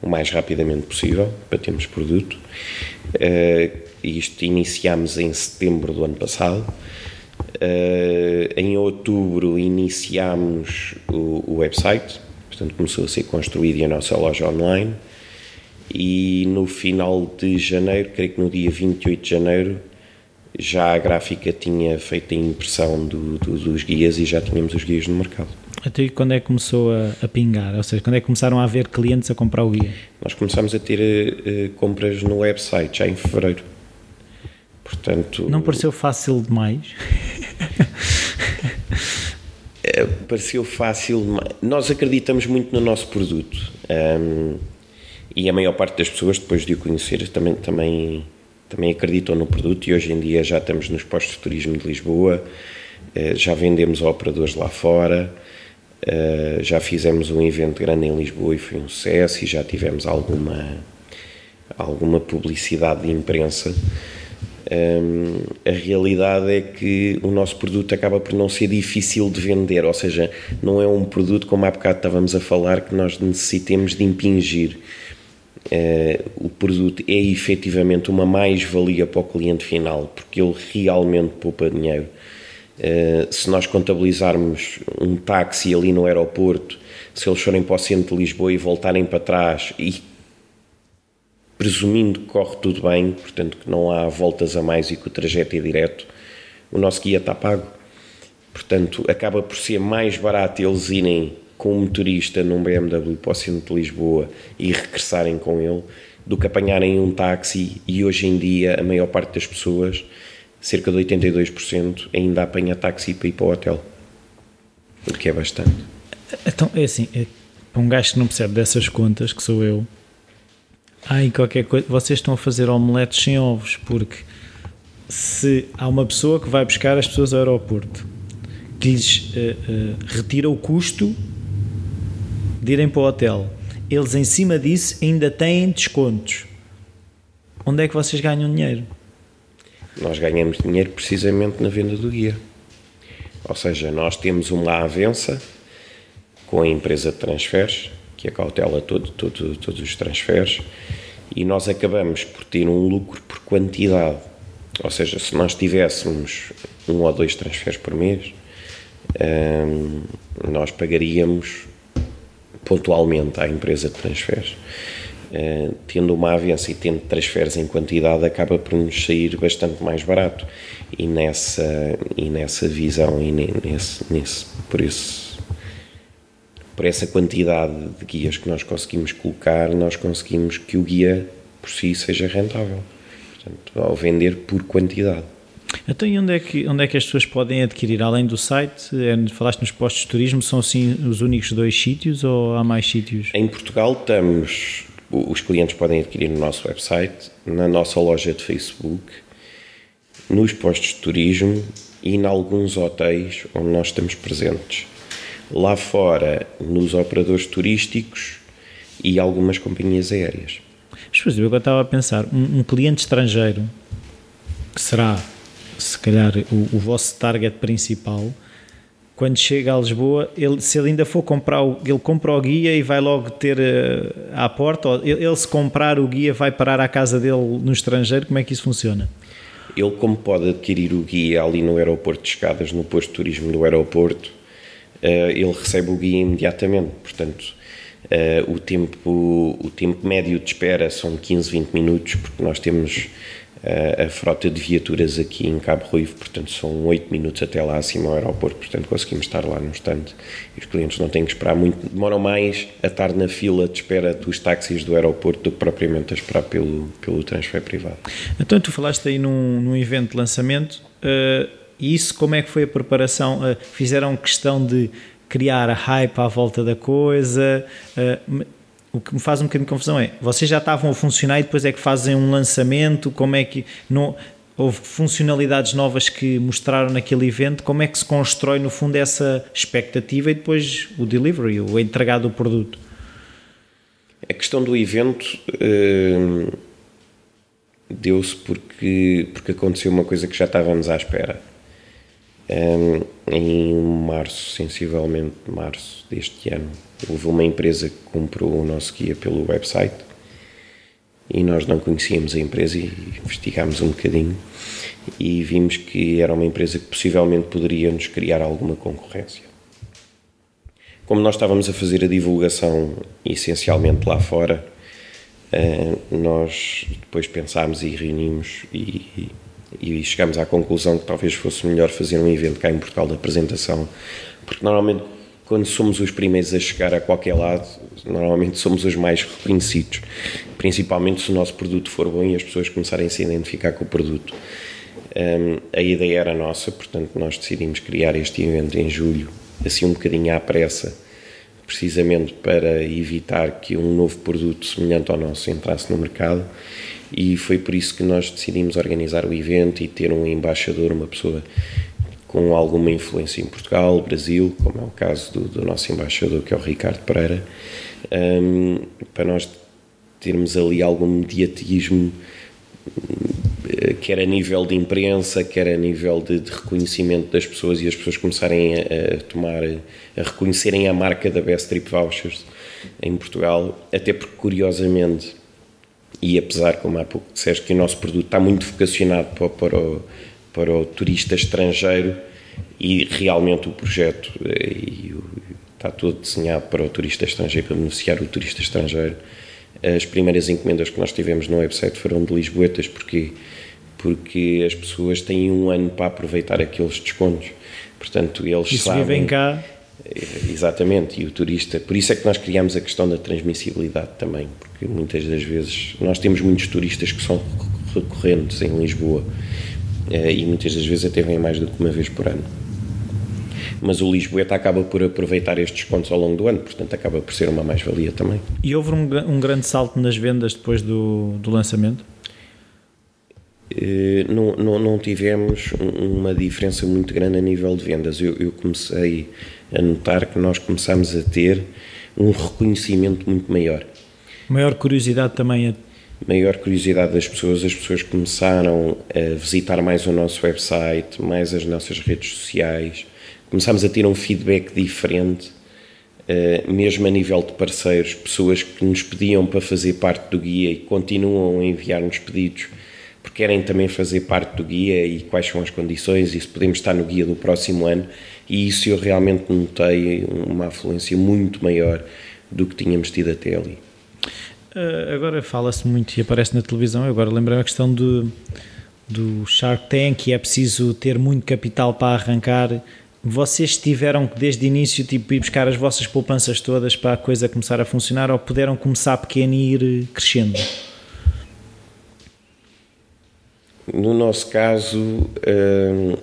S2: o mais rapidamente possível para termos produto. Uh, isto iniciámos em setembro do ano passado. Uh, em outubro iniciámos o, o website, portanto começou a ser construída a nossa loja online e no final de janeiro, creio que no dia 28 de janeiro, já a gráfica tinha feito a impressão do, do, dos guias e já tínhamos os guias no mercado.
S1: Até quando é que começou a, a, pingar? Ou seja, quando é que começaram a haver clientes a comprar o guia?
S2: Nós começámos a ter uh, compras no website já em fevereiro. Portanto,
S1: não pareceu fácil demais?
S2: Eh, pareceu fácil. Nós acreditamos muito no nosso produto um, e a maior parte das pessoas, depois de o conhecer, também, também, também acreditam no produto. E hoje em dia já estamos nos postos de turismo de Lisboa, uh, já vendemos a operadores lá fora, uh, já fizemos um evento grande em Lisboa e foi um sucesso. E já tivemos alguma, alguma publicidade de imprensa. Um, a realidade é que o nosso produto acaba por não ser difícil de vender, ou seja, não é um produto, como há bocado estávamos a falar, que nós necessitemos de impingir. Uh, o produto é efetivamente uma mais-valia para o cliente final, porque ele realmente poupa dinheiro. Uh, se nós contabilizarmos um táxi ali no aeroporto, se eles forem para o centro de Lisboa e voltarem para trás e presumindo que corre tudo bem, portanto que não há voltas a mais e que o trajeto é direto, o nosso guia está pago. Portanto, acaba por ser mais barato eles irem com um motorista num BMW para o centro de Lisboa e regressarem com ele do que apanharem um táxi e hoje em dia a maior parte das pessoas, cerca de 82%, ainda apanha táxi para ir para o hotel. O que é bastante.
S1: Então, é assim, é, para um gajo que não percebe dessas contas, que sou eu, Ai, qualquer coisa, vocês estão a fazer omeletes sem ovos, porque se há uma pessoa que vai buscar as pessoas ao aeroporto, que lhes uh, uh, retira o custo de irem para o hotel, eles em cima disso ainda têm descontos. Onde é que vocês ganham dinheiro?
S2: Nós ganhamos dinheiro precisamente na venda do guia. Ou seja, nós temos uma avença com a empresa de transferes que acautela todo, todo, todos os transferes, e nós acabamos por ter um lucro por quantidade. Ou seja, se nós tivéssemos um ou dois transferes por mês, hum, nós pagaríamos pontualmente à empresa de transferes. Uh, tendo uma avança e tendo transferes em quantidade, acaba por nos sair bastante mais barato. E nessa, e nessa visão, e nesse, nesse, por isso por essa quantidade de guias que nós conseguimos colocar, nós conseguimos que o guia por si seja rentável. Portanto, ao vender por quantidade.
S1: Então, e onde é, que, onde é que as pessoas podem adquirir? Além do site, é, falaste nos postos de turismo, são assim os únicos dois sítios ou há mais sítios?
S2: Em Portugal estamos, os clientes podem adquirir no nosso website, na nossa loja de Facebook, nos postos de turismo e em alguns hotéis onde nós estamos presentes lá fora nos operadores turísticos e algumas companhias aéreas.
S1: Mas, por exemplo, eu estava a pensar, um, um, cliente estrangeiro, que será, se calhar, o, o, vosso target principal, quando chega a Lisboa, ele, se ele ainda for comprar, o, ele compra o guia e vai logo ter uh, à porta, ou ele, ele, se comprar o guia vai parar à casa dele no estrangeiro, como é que isso funciona?
S2: Ele, como pode adquirir o guia ali no aeroporto de escadas, no posto de turismo do aeroporto, eh, ele recebe o guia imediatamente. Portanto, uh, o, tempo, o tempo médio de espera são 15, 20 minutos, porque nós temos a, frota de viaturas aqui em Cabo Ruivo, portanto são 8 minutos até lá acima ao aeroporto, portanto conseguimos estar lá no stand e os clientes não têm que esperar muito, demoram mais a estar na fila de espera dos táxis do aeroporto do que propriamente a esperar pelo, pelo transfer privado.
S1: Então tu falaste aí num, num evento de lançamento, uh, isso como é que foi a preparação? Uh, fizeram questão de criar a hype à volta da coisa? Uh, o que me faz um bocadinho de confusão é, vocês já estavam a funcionar e depois é que fazem um lançamento, como é que não houve funcionalidades novas que mostraram naquele evento, como é que se constrói no fundo essa expectativa e depois o delivery, o entregar do produto?
S2: A questão do evento uh, deu-se porque, porque aconteceu uma coisa que já estávamos à espera. Um, em março, sensivelmente março deste ano, houve uma empresa que comprou o nosso guia pelo website e nós não conhecíamos a empresa e investigámos um bocadinho e vimos que era uma empresa que possivelmente poderia nos criar alguma concorrência. Como nós estávamos a fazer a divulgação essencialmente lá fora, eh, nós depois pensámos e reunimos e e chegámos à conclusão que talvez fosse melhor fazer um evento cá em Portugal de apresentação, porque normalmente quando somos os primeiros a chegar a qualquer lado, normalmente somos os mais reconhecidos, principalmente se o nosso produto for bom e as pessoas começarem a se identificar com o produto. Um, a ideia era nossa, portanto nós decidimos criar este evento em julho, assim um bocadinho à pressa, precisamente para evitar que um novo produto semelhante ao nosso entrasse no mercado e foi por isso que nós decidimos organizar o evento e ter um embaixador, uma pessoa com alguma influência em Portugal, Brasil, como é o caso do, do nosso embaixador, que é o Ricardo Pereira, um, para nós termos ali algum mediatismo, eh, quer a nível de imprensa, quer a nível de, de reconhecimento das pessoas e as pessoas começarem a, a, tomar, a reconhecerem a marca da Best Trip Vouchers em Portugal, até porque, curiosamente, e apesar, como há pouco disseste, que o nosso produto está muito vocacionado para, para, o, para o turista estrangeiro e realmente o projeto eh, e, está todo desenhado para o turista estrangeiro, para beneficiar o turista estrangeiro. As primeiras encomendas que nós tivemos no website foram de Lisboetas, porque porque as pessoas têm um ano para aproveitar aqueles descontos. Portanto, eles
S1: e
S2: sabem.
S1: vivem cá
S2: Exatamente, e o turista, por isso é que nós criamos a questão da transmissibilidade também, porque muitas das vezes nós temos muitos turistas que são recorrentes em Lisboa eh, e muitas das vezes até vêm mais do que uma vez por ano. Mas o Lisboeta acaba por aproveitar estes pontos ao longo do ano, portanto acaba por ser uma mais-valia também.
S1: E houve um, um, grande salto nas vendas depois do, do lançamento?
S2: Eh, não, não, não, tivemos uma diferença muito grande a nível de vendas. Eu, eu comecei a notar que nós começamos a ter um reconhecimento muito maior.
S1: Maior curiosidade também
S2: maior curiosidade das pessoas, as pessoas começaram a visitar mais o nosso website, mais as nossas redes sociais, começámos a ter um feedback diferente, eh, mesmo a nível de parceiros, pessoas que nos pediam para fazer parte do guia e continuam a enviar-nos pedidos porque querem também fazer parte do guia e quais são as condições e se podemos estar no guia do próximo ano e isso eu realmente notei uma afluência muito maior do que tínhamos tido até ali.
S1: Uh, agora fala-se muito e aparece na televisão, agora lembrei-me a questão do, do Shark Tank e é preciso ter muito capital para arrancar. Vocês tiveram que desde o início tipo, ir buscar as vossas poupanças todas para a coisa começar a funcionar ou puderam começar pequeno e ir crescendo?
S2: No nosso caso, uh,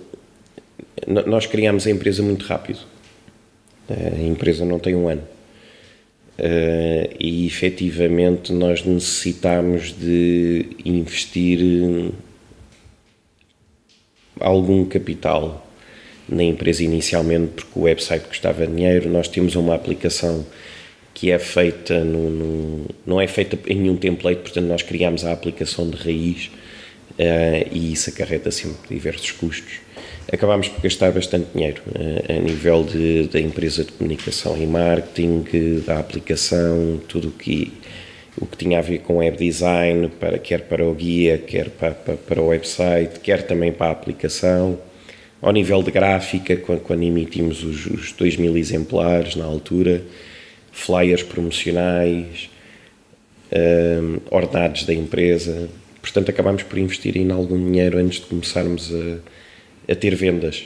S2: nós criámos a empresa muito rápido. A empresa não tem um ano. Uh, e efetivamente nós necessitámos de investir algum capital na empresa inicialmente, porque o website custava dinheiro. Nós temos uma aplicação que é feita, no, no, não é feita em nenhum template, portanto, nós criámos a aplicação de raiz uh, e isso acarreta sempre diversos custos acabámos por gastar bastante dinheiro uh, a nível de, da empresa de comunicação e marketing, da aplicação, tudo o que, o que tinha a ver com web design, para, quer para o guia, quer para, para, para o website, quer também para a aplicação. Ao nível de gráfica, quando, quando emitimos os, os 2 mil exemplares na altura, flyers promocionais, um, ordenados da empresa, portanto acabámos por investir em algum dinheiro antes de começarmos a, a ter vendas.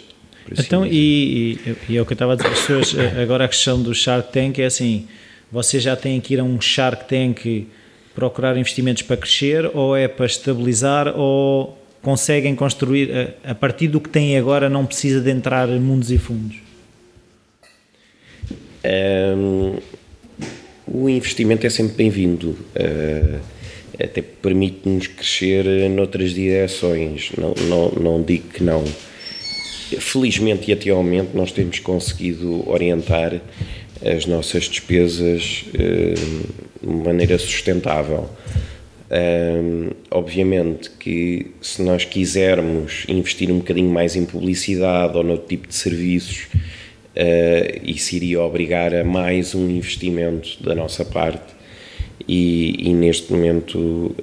S1: Então, e, e, e, é o que eu estava a dizer, pessoas, agora a questão do Shark Tank é assim, vocês já têm que ir a um Shark Tank procurar investimentos para crescer ou é para estabilizar ou conseguem construir a, a partir do que têm agora não precisa de entrar em mundos e fundos?
S2: Um, o investimento é sempre bem-vindo, uh, até permite-nos crescer noutras direções, não, não, não digo que não. Felizmente e momento nós temos conseguido orientar as nossas despesas uh, de maneira sustentável. Um, obviamente que se nós quisermos investir um bocadinho mais em publicidade ou noutro tipo de serviços, uh, isso iria obrigar a mais um investimento da nossa parte e, e neste momento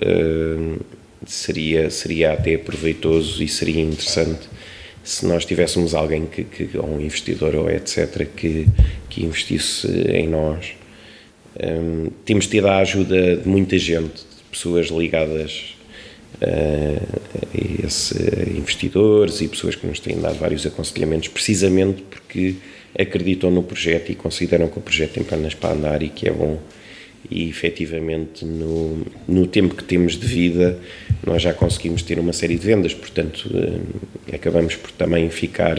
S2: seria, seria até proveitoso e seria interessante se nós tivéssemos alguém que, que ou um investidor ou etc que, que investisse em nós um, temos tido a ajuda de muita gente pessoas ligadas uh, a esses investidores e pessoas que nos têm dado vários aconselhamentos, precisamente porque acreditam no projeto e consideram que o projeto tem pernas para andar e que é bom. E efetivamente, no, no tempo que temos de vida, nós já conseguimos ter uma série de vendas, portanto, uh, acabamos por também ficar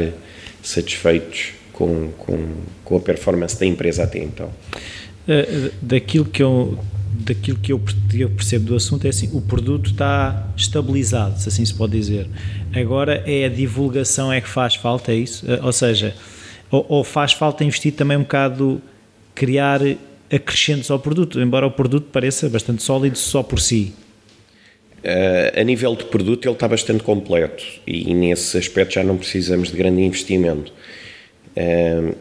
S2: satisfeitos com, com, com a performance da empresa até então.
S1: Uh, daquilo que eu daquilo que eu percebo do assunto é assim, o produto está estabilizado, se assim se pode dizer. Agora é a divulgação é que faz falta, é isso? Eh, ou seja, ou, ou faz falta investir também um bocado, criar acrescentos ao produto, embora o produto pareça bastante sólido só por si.
S2: Uh, a nível de produto ele está bastante completo e nesse aspecto já não precisamos de grande investimento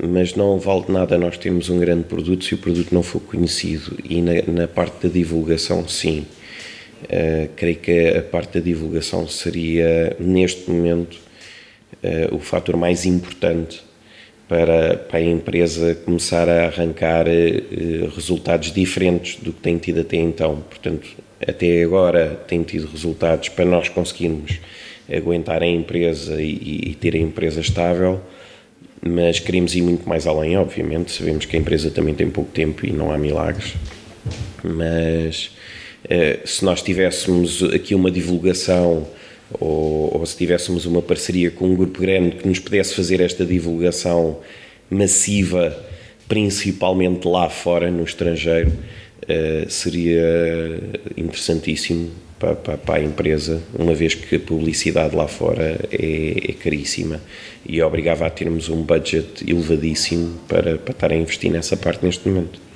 S2: mas não vale nada nós temos um grande produto se o produto não for conhecido e na, na parte da divulgação sim uh, creio que a parte da divulgação seria neste momento uh, o fator mais importante para, para a empresa começar a arrancar uh, resultados diferentes do que tem tido até então portanto até agora tem tido resultados para nós conseguirmos aguentar a empresa e, e ter a empresa estável mas queremos ir muito mais além, obviamente. Sabemos que a empresa também tem pouco tempo e não há milagres, mas uh, se nós tivéssemos aqui uma divulgação ou, ou, se tivéssemos uma parceria com um grupo grande que nos pudesse fazer esta divulgação massiva, principalmente lá fora, no estrangeiro, uh, seria interessantíssimo para, para, para, a empresa, uma vez que a publicidade lá fora é, é, caríssima e obrigava a termos um budget elevadíssimo para, para estar a investir nessa parte neste momento.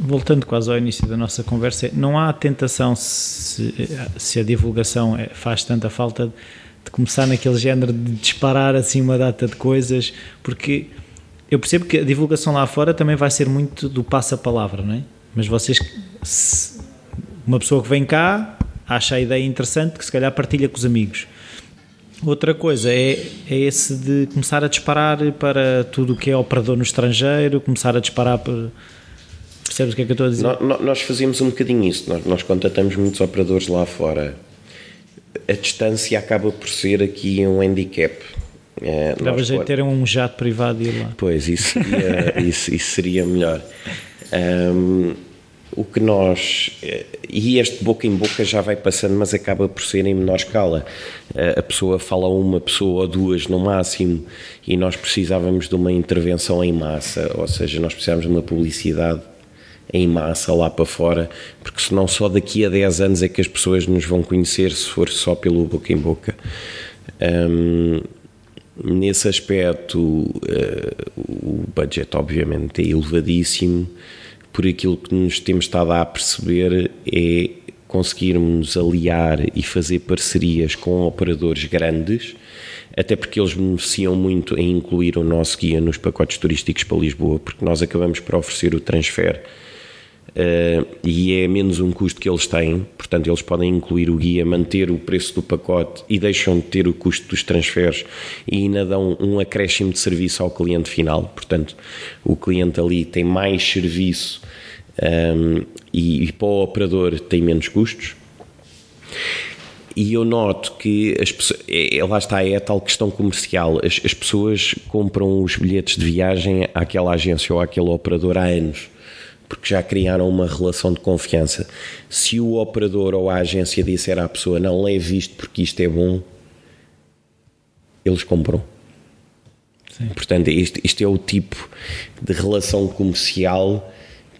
S1: Voltando quase ao início da nossa conversa, não há tentação, se, se a divulgação é, faz tanta falta, de começar naquele género de disparar assim uma data de coisas, porque eu percebo que a divulgação lá fora também vai ser muito do passa-palavra, não é? Mas vocês, uma pessoa que vem cá, acha a ideia interessante, que se calhar partilha com os amigos. Outra coisa é, é esse de começar a disparar para tudo o que é operador no estrangeiro, começar a disparar para. Percebes o que é que eu estou a dizer?
S2: Nós, nós fazemos um bocadinho isso, nós, nós contatamos muitos operadores lá fora. A distância acaba por ser aqui um handicap.
S1: É, Dava jeito ter um jato privado e ir lá.
S2: Pois, isso seria, isso, isso seria melhor. Um, o que nós. Eh, e este boca em boca já vai passando, mas acaba por ser em menor escala. Eh, a pessoa fala uma pessoa ou duas no máximo e nós precisávamos de uma intervenção em massa, ou seja, nós precisávamos de uma publicidade em massa lá para fora, porque senão só daqui a 10 anos é que as pessoas nos vão conhecer se for só pelo boca em boca. Um, nesse aspecto, uh, o budget obviamente é elevadíssimo por aquilo que nos temos estado a perceber é conseguirmos aliar e fazer parcerias com operadores grandes, até porque eles beneficiam muito em incluir o nosso guia nos pacotes turísticos para Lisboa, porque nós acabamos por oferecer o transfer e é menos um custo que eles têm, portanto eles podem incluir o guia, manter o preço do pacote e deixam de ter o custo dos transferes e ainda dão um acréscimo de serviço ao cliente final, portanto o cliente ali tem mais serviço um, e, e para o operador tem menos custos. e eu noto que as pessoas, é, é, lá está, é a tal questão comercial. As, as pessoas compram os bilhetes de viagem àquela agência ou àquele operador há anos porque já criaram uma relação de confiança. Se o operador ou a agência disser à pessoa não leve isto porque isto é bom, eles compram. Sim. Portanto, isto, isto é o tipo de relação comercial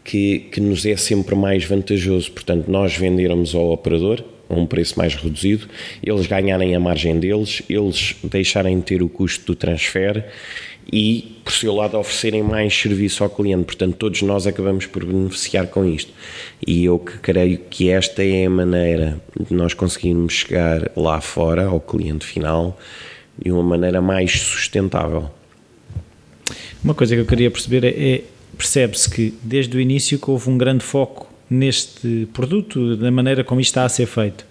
S2: que, que nos é sempre mais vantajoso. Portanto, nós vendermos ao operador a um preço mais reduzido, eles ganharem a margem deles, eles deixarem de ter o custo do transfer e, por seu lado, oferecerem mais serviço ao cliente. Portanto, todos nós acabamos por beneficiar com isto. E eu que creio que esta é a maneira de nós conseguirmos chegar lá fora, ao cliente final, de uma maneira mais sustentável.
S1: Uma coisa que eu queria perceber é, é percebe-se que desde o início que houve um grande foco neste produto, da maneira como isto está a ser feito.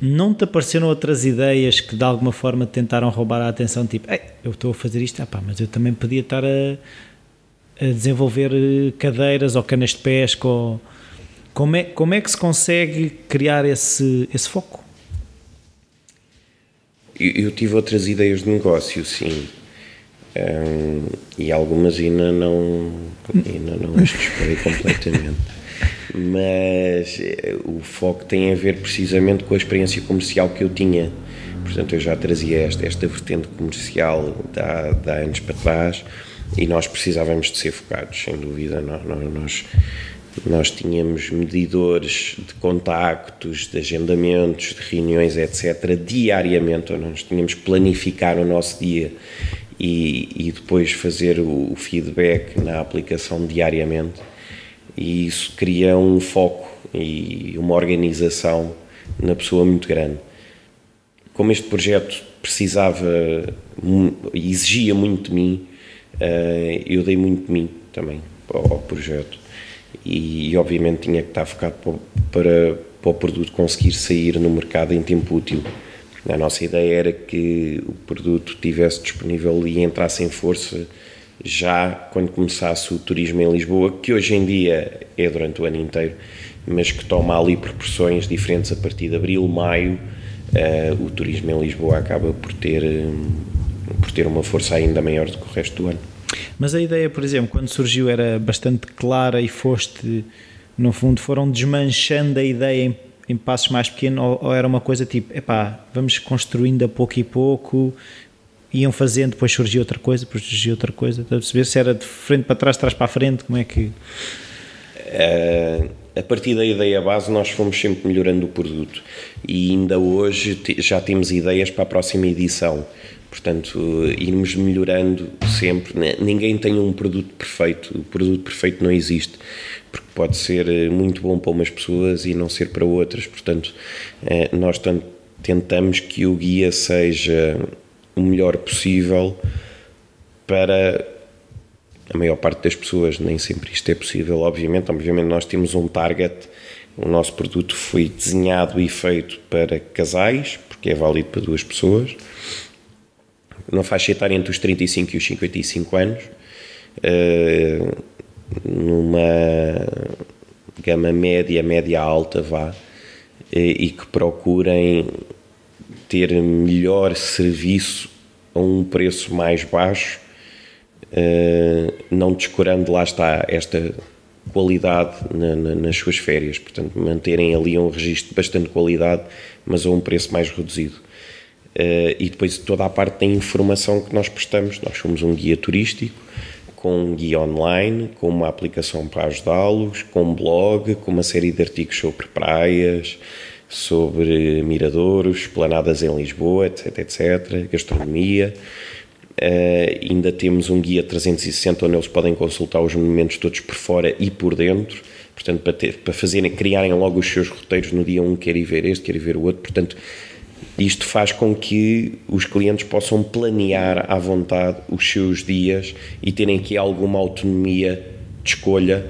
S1: Não te apareceram outras ideias que de alguma forma tentaram roubar a atenção, tipo, eu estou a fazer isto, ah, pá, mas eu também podia estar a, a desenvolver eh, cadeiras ou canas de pesca, ou, como, é, como é que se consegue criar esse, esse foco?
S2: Eu, eu tive outras ideias de negócio, sim. Um, e algumas ainda não, ainda não as disparei completamente. Mas eh, o foco tem a ver precisamente com a experiência comercial que eu tinha. Portanto, eu já trazia esta, esta vertente comercial há anos para trás e nós precisávamos de ser focados, sem dúvida. Nós, nós, nós tínhamos medidores de contactos, de agendamentos, de reuniões, etc., diariamente. Nós tínhamos que planificar o nosso dia e, e depois fazer o, o feedback na aplicação diariamente. E isso cria um foco e uma organização na pessoa muito grande. Como este projeto precisava exigia muito de mim, eh, eu dei muito de mim também ao projeto. E, obviamente tinha que estar focado para, para o produto conseguir sair no mercado em tempo útil. A nossa ideia era que o produto estivesse disponível e entrasse em força já quando começasse o turismo em Lisboa, que hoje em dia é durante o ano inteiro, mas que toma ali proporções diferentes a partir de abril, maio. Uh, o turismo em Lisboa acaba por ter, um, por ter uma força ainda maior do que o resto do ano.
S1: Mas a ideia, por exemplo, quando surgiu era bastante clara e foste, no fundo, foram desmanchando a ideia em em passos mais pequenos ou, ou, era uma coisa tipo, epá, vamos construindo a pouco e pouco, iam fazendo, depois surgia outra coisa, depois surgia outra coisa, a perceber se era de frente para trás, de trás para a frente, como é que...
S2: Uh, a partir da ideia base nós fomos sempre melhorando o produto. E ainda hoje já temos ideias para a próxima edição, portanto irmos melhorando sempre, ninguém tem um produto perfeito, o produto perfeito não existe, porque pode ser eh, muito bom para umas pessoas e não ser para outras. Portanto, eh, nós tentamos que o guia seja o melhor possível para a maior parte das pessoas. Nem sempre isto é possível, obviamente. Obviamente, nós temos um target. O nosso produto foi desenhado e feito para casais, porque é válido para duas pessoas. Não faz etária entre os 35 e os 55 anos. Uh, numa gama média, média alta, vá, e que procurem ter melhor serviço a um preço mais baixo, eh, não descurando lá está esta qualidade nas suas férias, portanto manterem ali um registro de bastante qualidade, mas a um preço mais reduzido. Eh, e depois toda a parte da informação que nós prestamos, nós somos um guia turístico, com um guia online, com uma aplicação para ajudá-los, com um blog, com uma série de artigos sobre praias, sobre miradouros, planadas em Lisboa, etc, etc, gastronomia. Uh, ainda temos um guia 360 onde eles podem consultar os monumentos todos por fora e por dentro, portanto para, ter, para fazerem, criarem logo os seus roteiros no dia um, quer ir ver este, quer ir ver o outro, portanto isto faz com que os clientes possam planear à vontade os seus dias e terem aqui alguma autonomia de escolha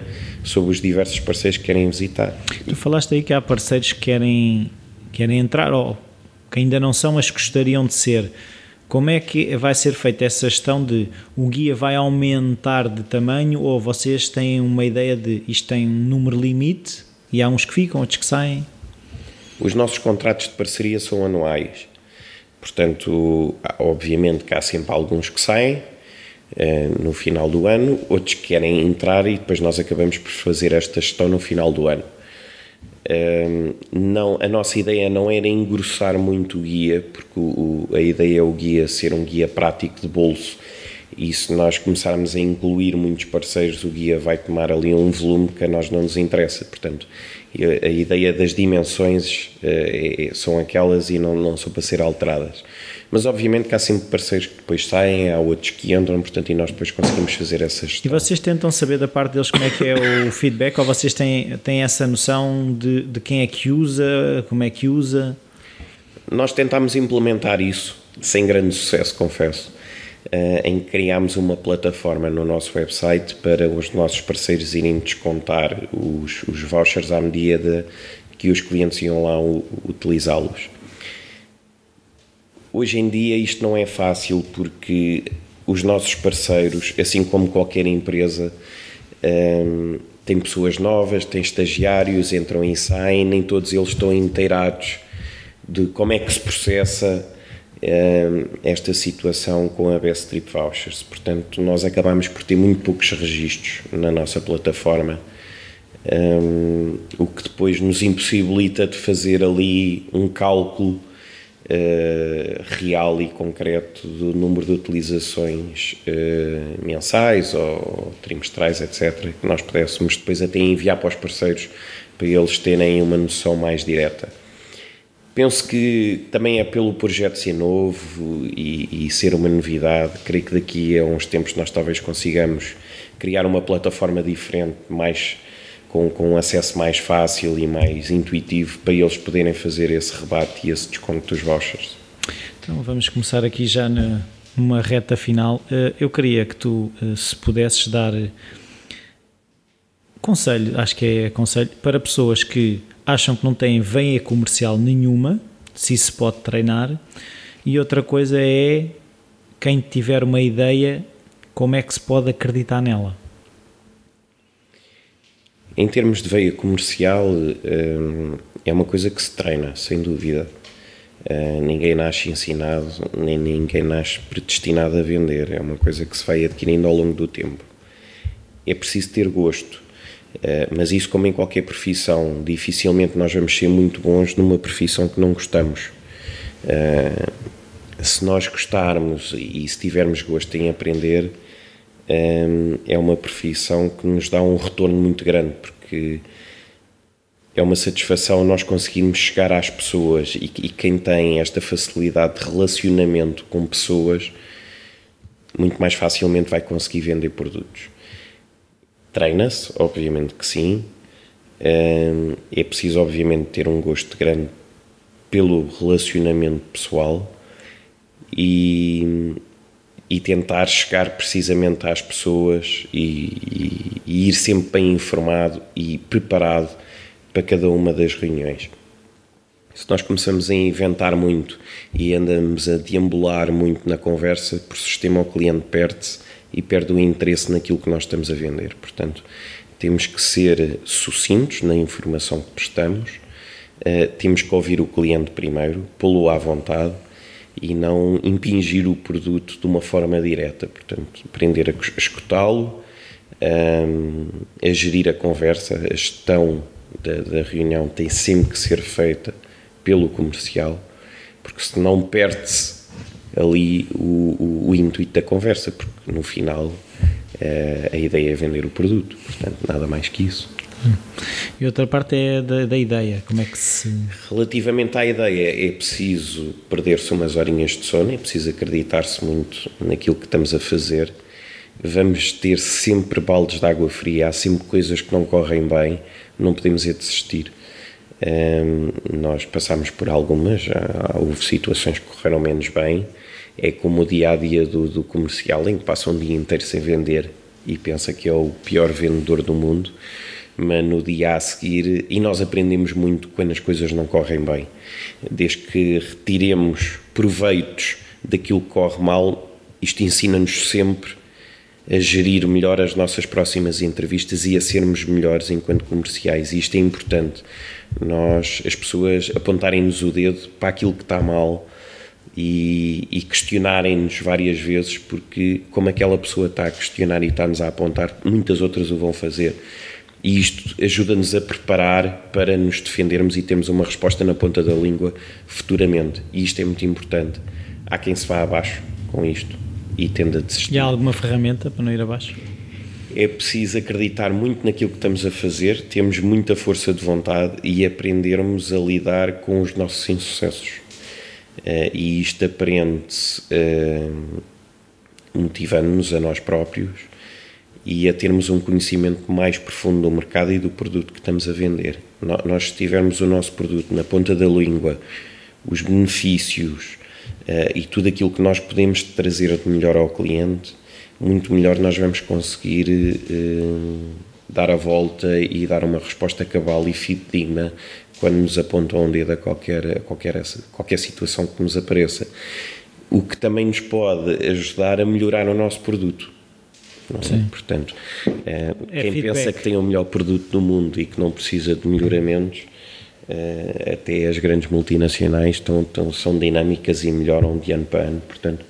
S2: sobre os diversos parceiros que querem visitar.
S1: Tu falaste aí que há parceiros que querem, querem entrar ou que ainda não são, mas gostariam de ser. Como é que vai ser feita essa gestão de o guia vai aumentar de tamanho ou vocês têm uma ideia de isto tem um número limite e há uns que ficam, outros que saem?
S2: Os nossos contratos de parceria são anuais. Portanto, obviamente que há sempre alguns que saem no final do ano, outros que querem entrar e depois nós acabamos por fazer esta gestão no final do ano. Uh, não, a nossa ideia não era engrossar muito o guia, porque o, a ideia é o guia ser um guia prático de bolso e se nós começarmos a incluir muitos parceiros, o guia vai tomar ali um volume que a nós não nos interessa. Portanto, a, ideia das dimensões uh, são aquelas e não, não são para ser alteradas. Mas obviamente que há sempre parceiros que depois saem, há outros que entram, portanto, e nós depois conseguimos fazer essa gestão.
S1: E vocês tentam saber da parte deles como é que é o feedback ou vocês têm, têm essa noção de, de quem é que usa, como é que usa?
S2: Nós tentámos implementar isso, sem grande sucesso, confesso em que criámos uma plataforma no nosso website para os nossos parceiros irem descontar os, os vouchers à medida que os clientes iam lá utilizá-los. Hoje em dia isto não é fácil porque os nossos parceiros, assim como qualquer empresa, um, tem pessoas novas, tem estagiários, entram e saem, nem todos eles estão inteirados de como é que se processa esta situação com a Best Trip Vouchers. Portanto, nós acabamos por ter muito poucos registros na nossa plataforma, um, ehm, o que depois nos impossibilita de fazer ali um cálculo uh, real e concreto do número de utilizações uh, mensais ou trimestrais, etc., que nós pudéssemos depois até enviar para os parceiros para eles terem uma noção mais direta. Penso que também é pelo projeto ser novo e, e, ser uma novidade. Creio que daqui a uns tempos nós talvez consigamos criar uma plataforma diferente, mais com, com um acesso mais fácil e mais intuitivo para eles poderem fazer esse rebate e esse desconto dos vouchers.
S1: Então vamos começar aqui já na, numa reta final. Eh, eu queria que tu, eh, se pudesses dar conselho, acho que é conselho, para pessoas que acham que não têm veia comercial nenhuma, se se pode treinar, e outra coisa é quem tiver uma ideia, como é que se pode acreditar nela?
S2: Em termos de veia comercial, hum, é uma coisa que se treina, sem dúvida. Hum, ninguém nasce ensinado, nem ninguém nasce predestinado a vender. É uma coisa que se vai adquirindo ao longo do tempo. É preciso ter gosto. Eh, mas isso, como em qualquer profissão, dificilmente nós vamos ser muito bons numa profissão que não gostamos. Eh, se nós gostarmos e se tivermos gosto em aprender, eh, é uma profissão que nos dá um retorno muito grande, porque é uma satisfação nós conseguirmos chegar às pessoas e, e quem tem esta facilidade de relacionamento com pessoas muito mais facilmente vai conseguir vender produtos. Treina-se, obviamente que sim. É preciso, obviamente, ter um gosto grande pelo relacionamento pessoal e, e tentar chegar precisamente às pessoas e, e, e, ir sempre bem informado e preparado para cada uma das reuniões. Se nós começamos a inventar muito e andamos a deambular muito na conversa, por sistema o cliente perde-se e perde o interesse naquilo que nós estamos a vender. Portanto, temos que ser sucintos na informação que prestamos, uh, temos que ouvir o cliente primeiro, pô-lo à vontade e não impingir o produto de uma forma direta. Portanto, aprender a escutá-lo, um, a gerir a conversa, a gestão da, da reunião tem sempre que ser feita pelo comercial, porque senão perde-se ali o, o, o, intuito da conversa, porque no final é, a ideia é vender o produto, portanto, nada mais que isso.
S1: E outra parte é da, da, ideia, como é que se...
S2: Relativamente à ideia, é preciso perder-se umas horinhas de sono, é preciso acreditar-se muito naquilo que estamos a fazer. Vamos ter sempre baldes de água fria, há sempre coisas que não correm bem, não podemos é desistir. Um, nós passamos por algumas, já houve situações que correram menos bem, é como o dia a dia do, do comercial, em que passa um dia inteiro sem vender e pensa que é o pior vendedor do mundo, mas no dia a seguir, e nós aprendemos muito quando as coisas não correm bem, desde que retiremos proveitos daquilo que corre mal, isto ensina-nos sempre a gerir melhor as nossas próximas entrevistas e a sermos melhores enquanto comerciais. E isto é importante. Nós, as pessoas, apontarem-nos o dedo para aquilo que está mal e, e questionarem-nos várias vezes, porque, como aquela pessoa está a questionar e está-nos a apontar, muitas outras o vão fazer. E isto ajuda-nos a preparar para nos defendermos e termos uma resposta na ponta da língua futuramente. E isto é muito importante. Há quem se vá abaixo com isto e tende a desistir.
S1: E há alguma ferramenta para não ir abaixo?
S2: É preciso acreditar muito naquilo que estamos a fazer, temos muita força de vontade e aprendermos a lidar com os nossos insucessos. Uh, e isto aprende-se uh, motivando-nos a nós próprios e a termos um conhecimento mais profundo do mercado e do produto que estamos a vender. Nós, se tivermos o nosso produto na ponta da língua, os benefícios, uh, e tudo aquilo que nós podemos trazer de melhor ao cliente, muito melhor nós vamos conseguir dar a volta e dar uma resposta cabal e fidedigna quando nos apontam um dedo a qualquer, a qualquer, qualquer situação que nos apareça. O que também nos pode ajudar a melhorar o nosso produto. É? Portanto, é, é quem feedback. pensa que tem o melhor produto do mundo e que não precisa de melhoramentos, Uh, até as grandes multinacionais estão, estão, são dinâmicas e melhoram de ano para ano, portanto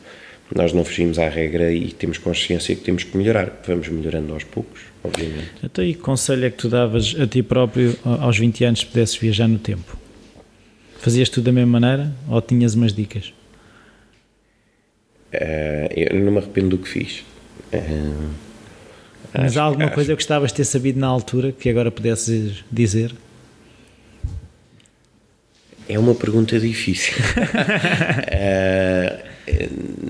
S2: nós não fugimos à regra e temos consciência que temos que melhorar, vamos melhorando aos poucos, obviamente.
S1: Então e que conselho é que tu davas a ti próprio aos 20 anos se pudesses viajar no tempo? Fazias tudo da mesma maneira ou tinhas umas dicas?
S2: Uh, eu não me arrependo do que fiz. Uh,
S1: Mas há alguma acho... coisa que gostavas de ter sabido na altura que agora pudesses dizer?
S2: É uma pergunta difícil. uh,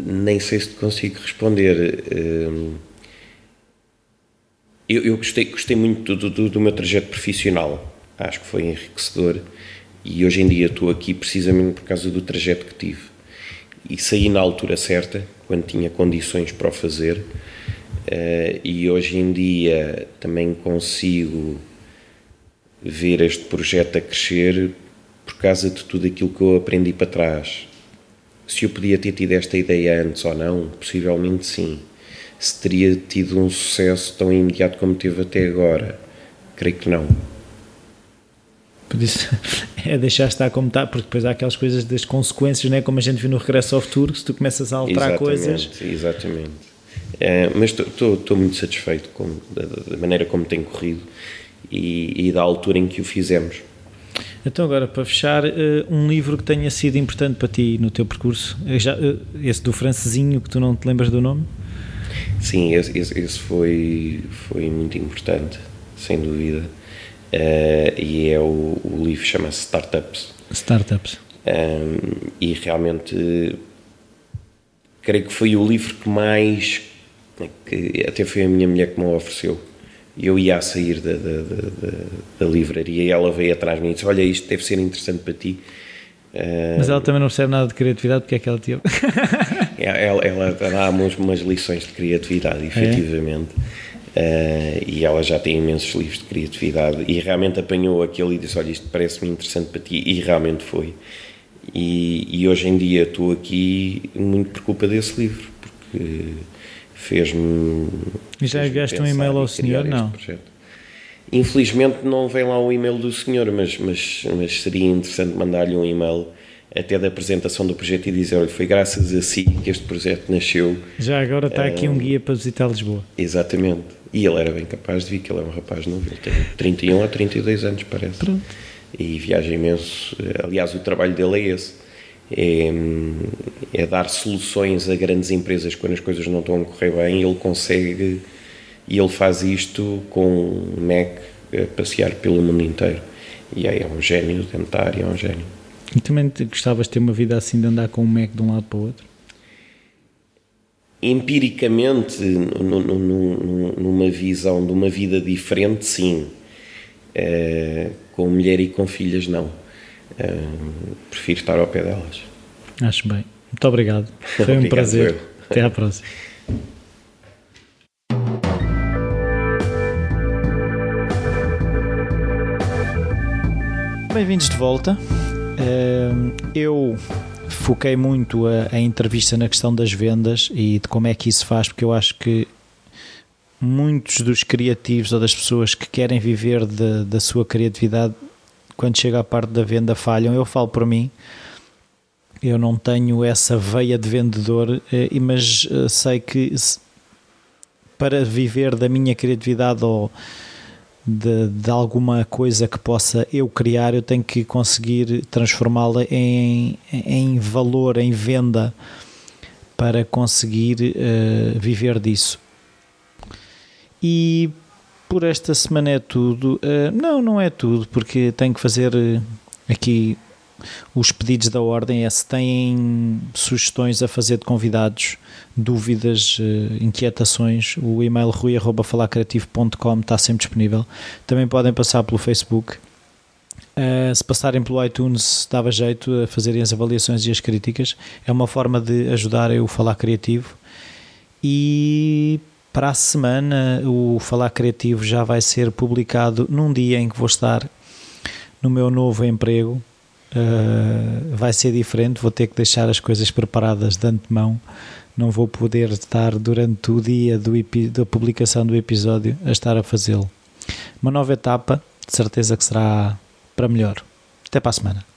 S2: nem sei se consigo responder. Uh, eu, eu, gostei, gostei muito do, do, do, meu trajeto profissional. Acho que foi enriquecedor. E hoje em dia estou aqui precisamente por causa do trajeto que tive. E saí na altura certa, quando tinha condições para o fazer. Uh, e hoje em dia também consigo ver este projeto a crescer por causa de tudo aquilo que eu aprendi para trás. Se eu podia ter tido esta ideia antes ou não, possivelmente sim. Se teria tido um sucesso tão imediato como teve até agora, creio que não.
S1: Por isso, é deixar estar como está, porque depois há aquelas coisas das consequências, né? como a gente viu no Regresso ao Futuro, se tu começas a alterar
S2: exatamente,
S1: coisas.
S2: Exatamente. É, mas estou muito satisfeito com, da, da, maneira como tem corrido e, e da altura em que o fizemos.
S1: Então, agora, para fechar, eh, um livro que tenha sido importante para ti no teu percurso, eh, já, eh, esse do francesinho, que tu não te lembras do nome?
S2: Sim, esse, esse foi, foi muito importante, sem dúvida. Uh, e é o, o livro chama-se Startups.
S1: Startups.
S2: Um, e realmente, creio que foi o livro que mais. que até foi a minha mulher que me ofereceu eu ia a sair da, da, da, da, livraria e ela veio atrás de mim e disse: Olha, isto deve ser interessante para ti.
S1: Mas ela também não percebe nada de criatividade, porque é que ela teve?
S2: ela, ela dá umas, umas lições de criatividade, efetivamente. É? Uh, e ela já tem imensos livros de criatividade e realmente apanhou aquele e disse: Olha, isto parece-me interessante para ti, e realmente foi. E, e hoje em dia estou aqui muito por culpa desse livro, porque fez-me.
S1: E já enviaste um e-mail ao senhor? Não.
S2: Infelizmente não vem lá o e-mail do senhor, mas, mas, mas seria interessante mandar-lhe um e-mail até da apresentação do projeto e dizer: olha, foi graças a si que este projeto nasceu.
S1: Já agora está aqui um guia para visitar Lisboa.
S2: Exatamente. E ele era bem capaz de vir, que ele é um rapaz novo, ele tem 31 a 32 anos, parece. Pronto. E viaja imenso. Aliás, o trabalho dele é esse é, é, dar soluções a grandes empresas quando as coisas não estão a correr bem. Ele consegue e ele faz isto com um Mac a passear pelo mundo inteiro. E aí é um gênio dentário, é um gênio.
S1: E também gostavas de ter uma vida assim de andar com um Mac de um lado para o outro?
S2: Empiricamente, numa visão de uma vida diferente, sim. É, com mulher e com filhas, não prefiro estar ao pé delas.
S1: Acho bem. Muito obrigado. Foi obrigado, um prazer. Eu. Até à próxima. Bem-vindos de volta. Eu foquei muito a, a, entrevista na questão das vendas e de como é que isso faz, porque eu acho que muitos dos criativos ou das pessoas que querem viver de, da sua criatividade, quando chega à parte da venda, falham. Eu falo por mim, eu não tenho essa veia de vendedor, eh, mas eh, sei que para viver da minha criatividade ou de, de, alguma coisa que possa eu criar, eu tenho que conseguir transformá-la em, em valor, em venda, para conseguir uh, viver disso. E por esta semana é tudo. Uh, não, não é tudo, porque tenho que fazer uh, aqui os pedidos da ordem. É se têm sugestões a fazer de convidados, dúvidas, uh, inquietações, o e-mail rui.falacreativo.com está sempre disponível. Também podem passar pelo Facebook. Uh, se passarem pelo iTunes, dava jeito a fazerem as avaliações e as críticas. É uma forma de ajudar eu falar criativo. E para a semana, o Falar Criativo já vai ser publicado num dia em que vou estar no meu novo emprego. Uh, vai ser diferente, vou ter que deixar as coisas preparadas de antemão. Não vou poder estar durante o dia do, da publicação do episódio a estar a fazê-lo. Uma nova etapa, de certeza que será para melhor. Até para a semana.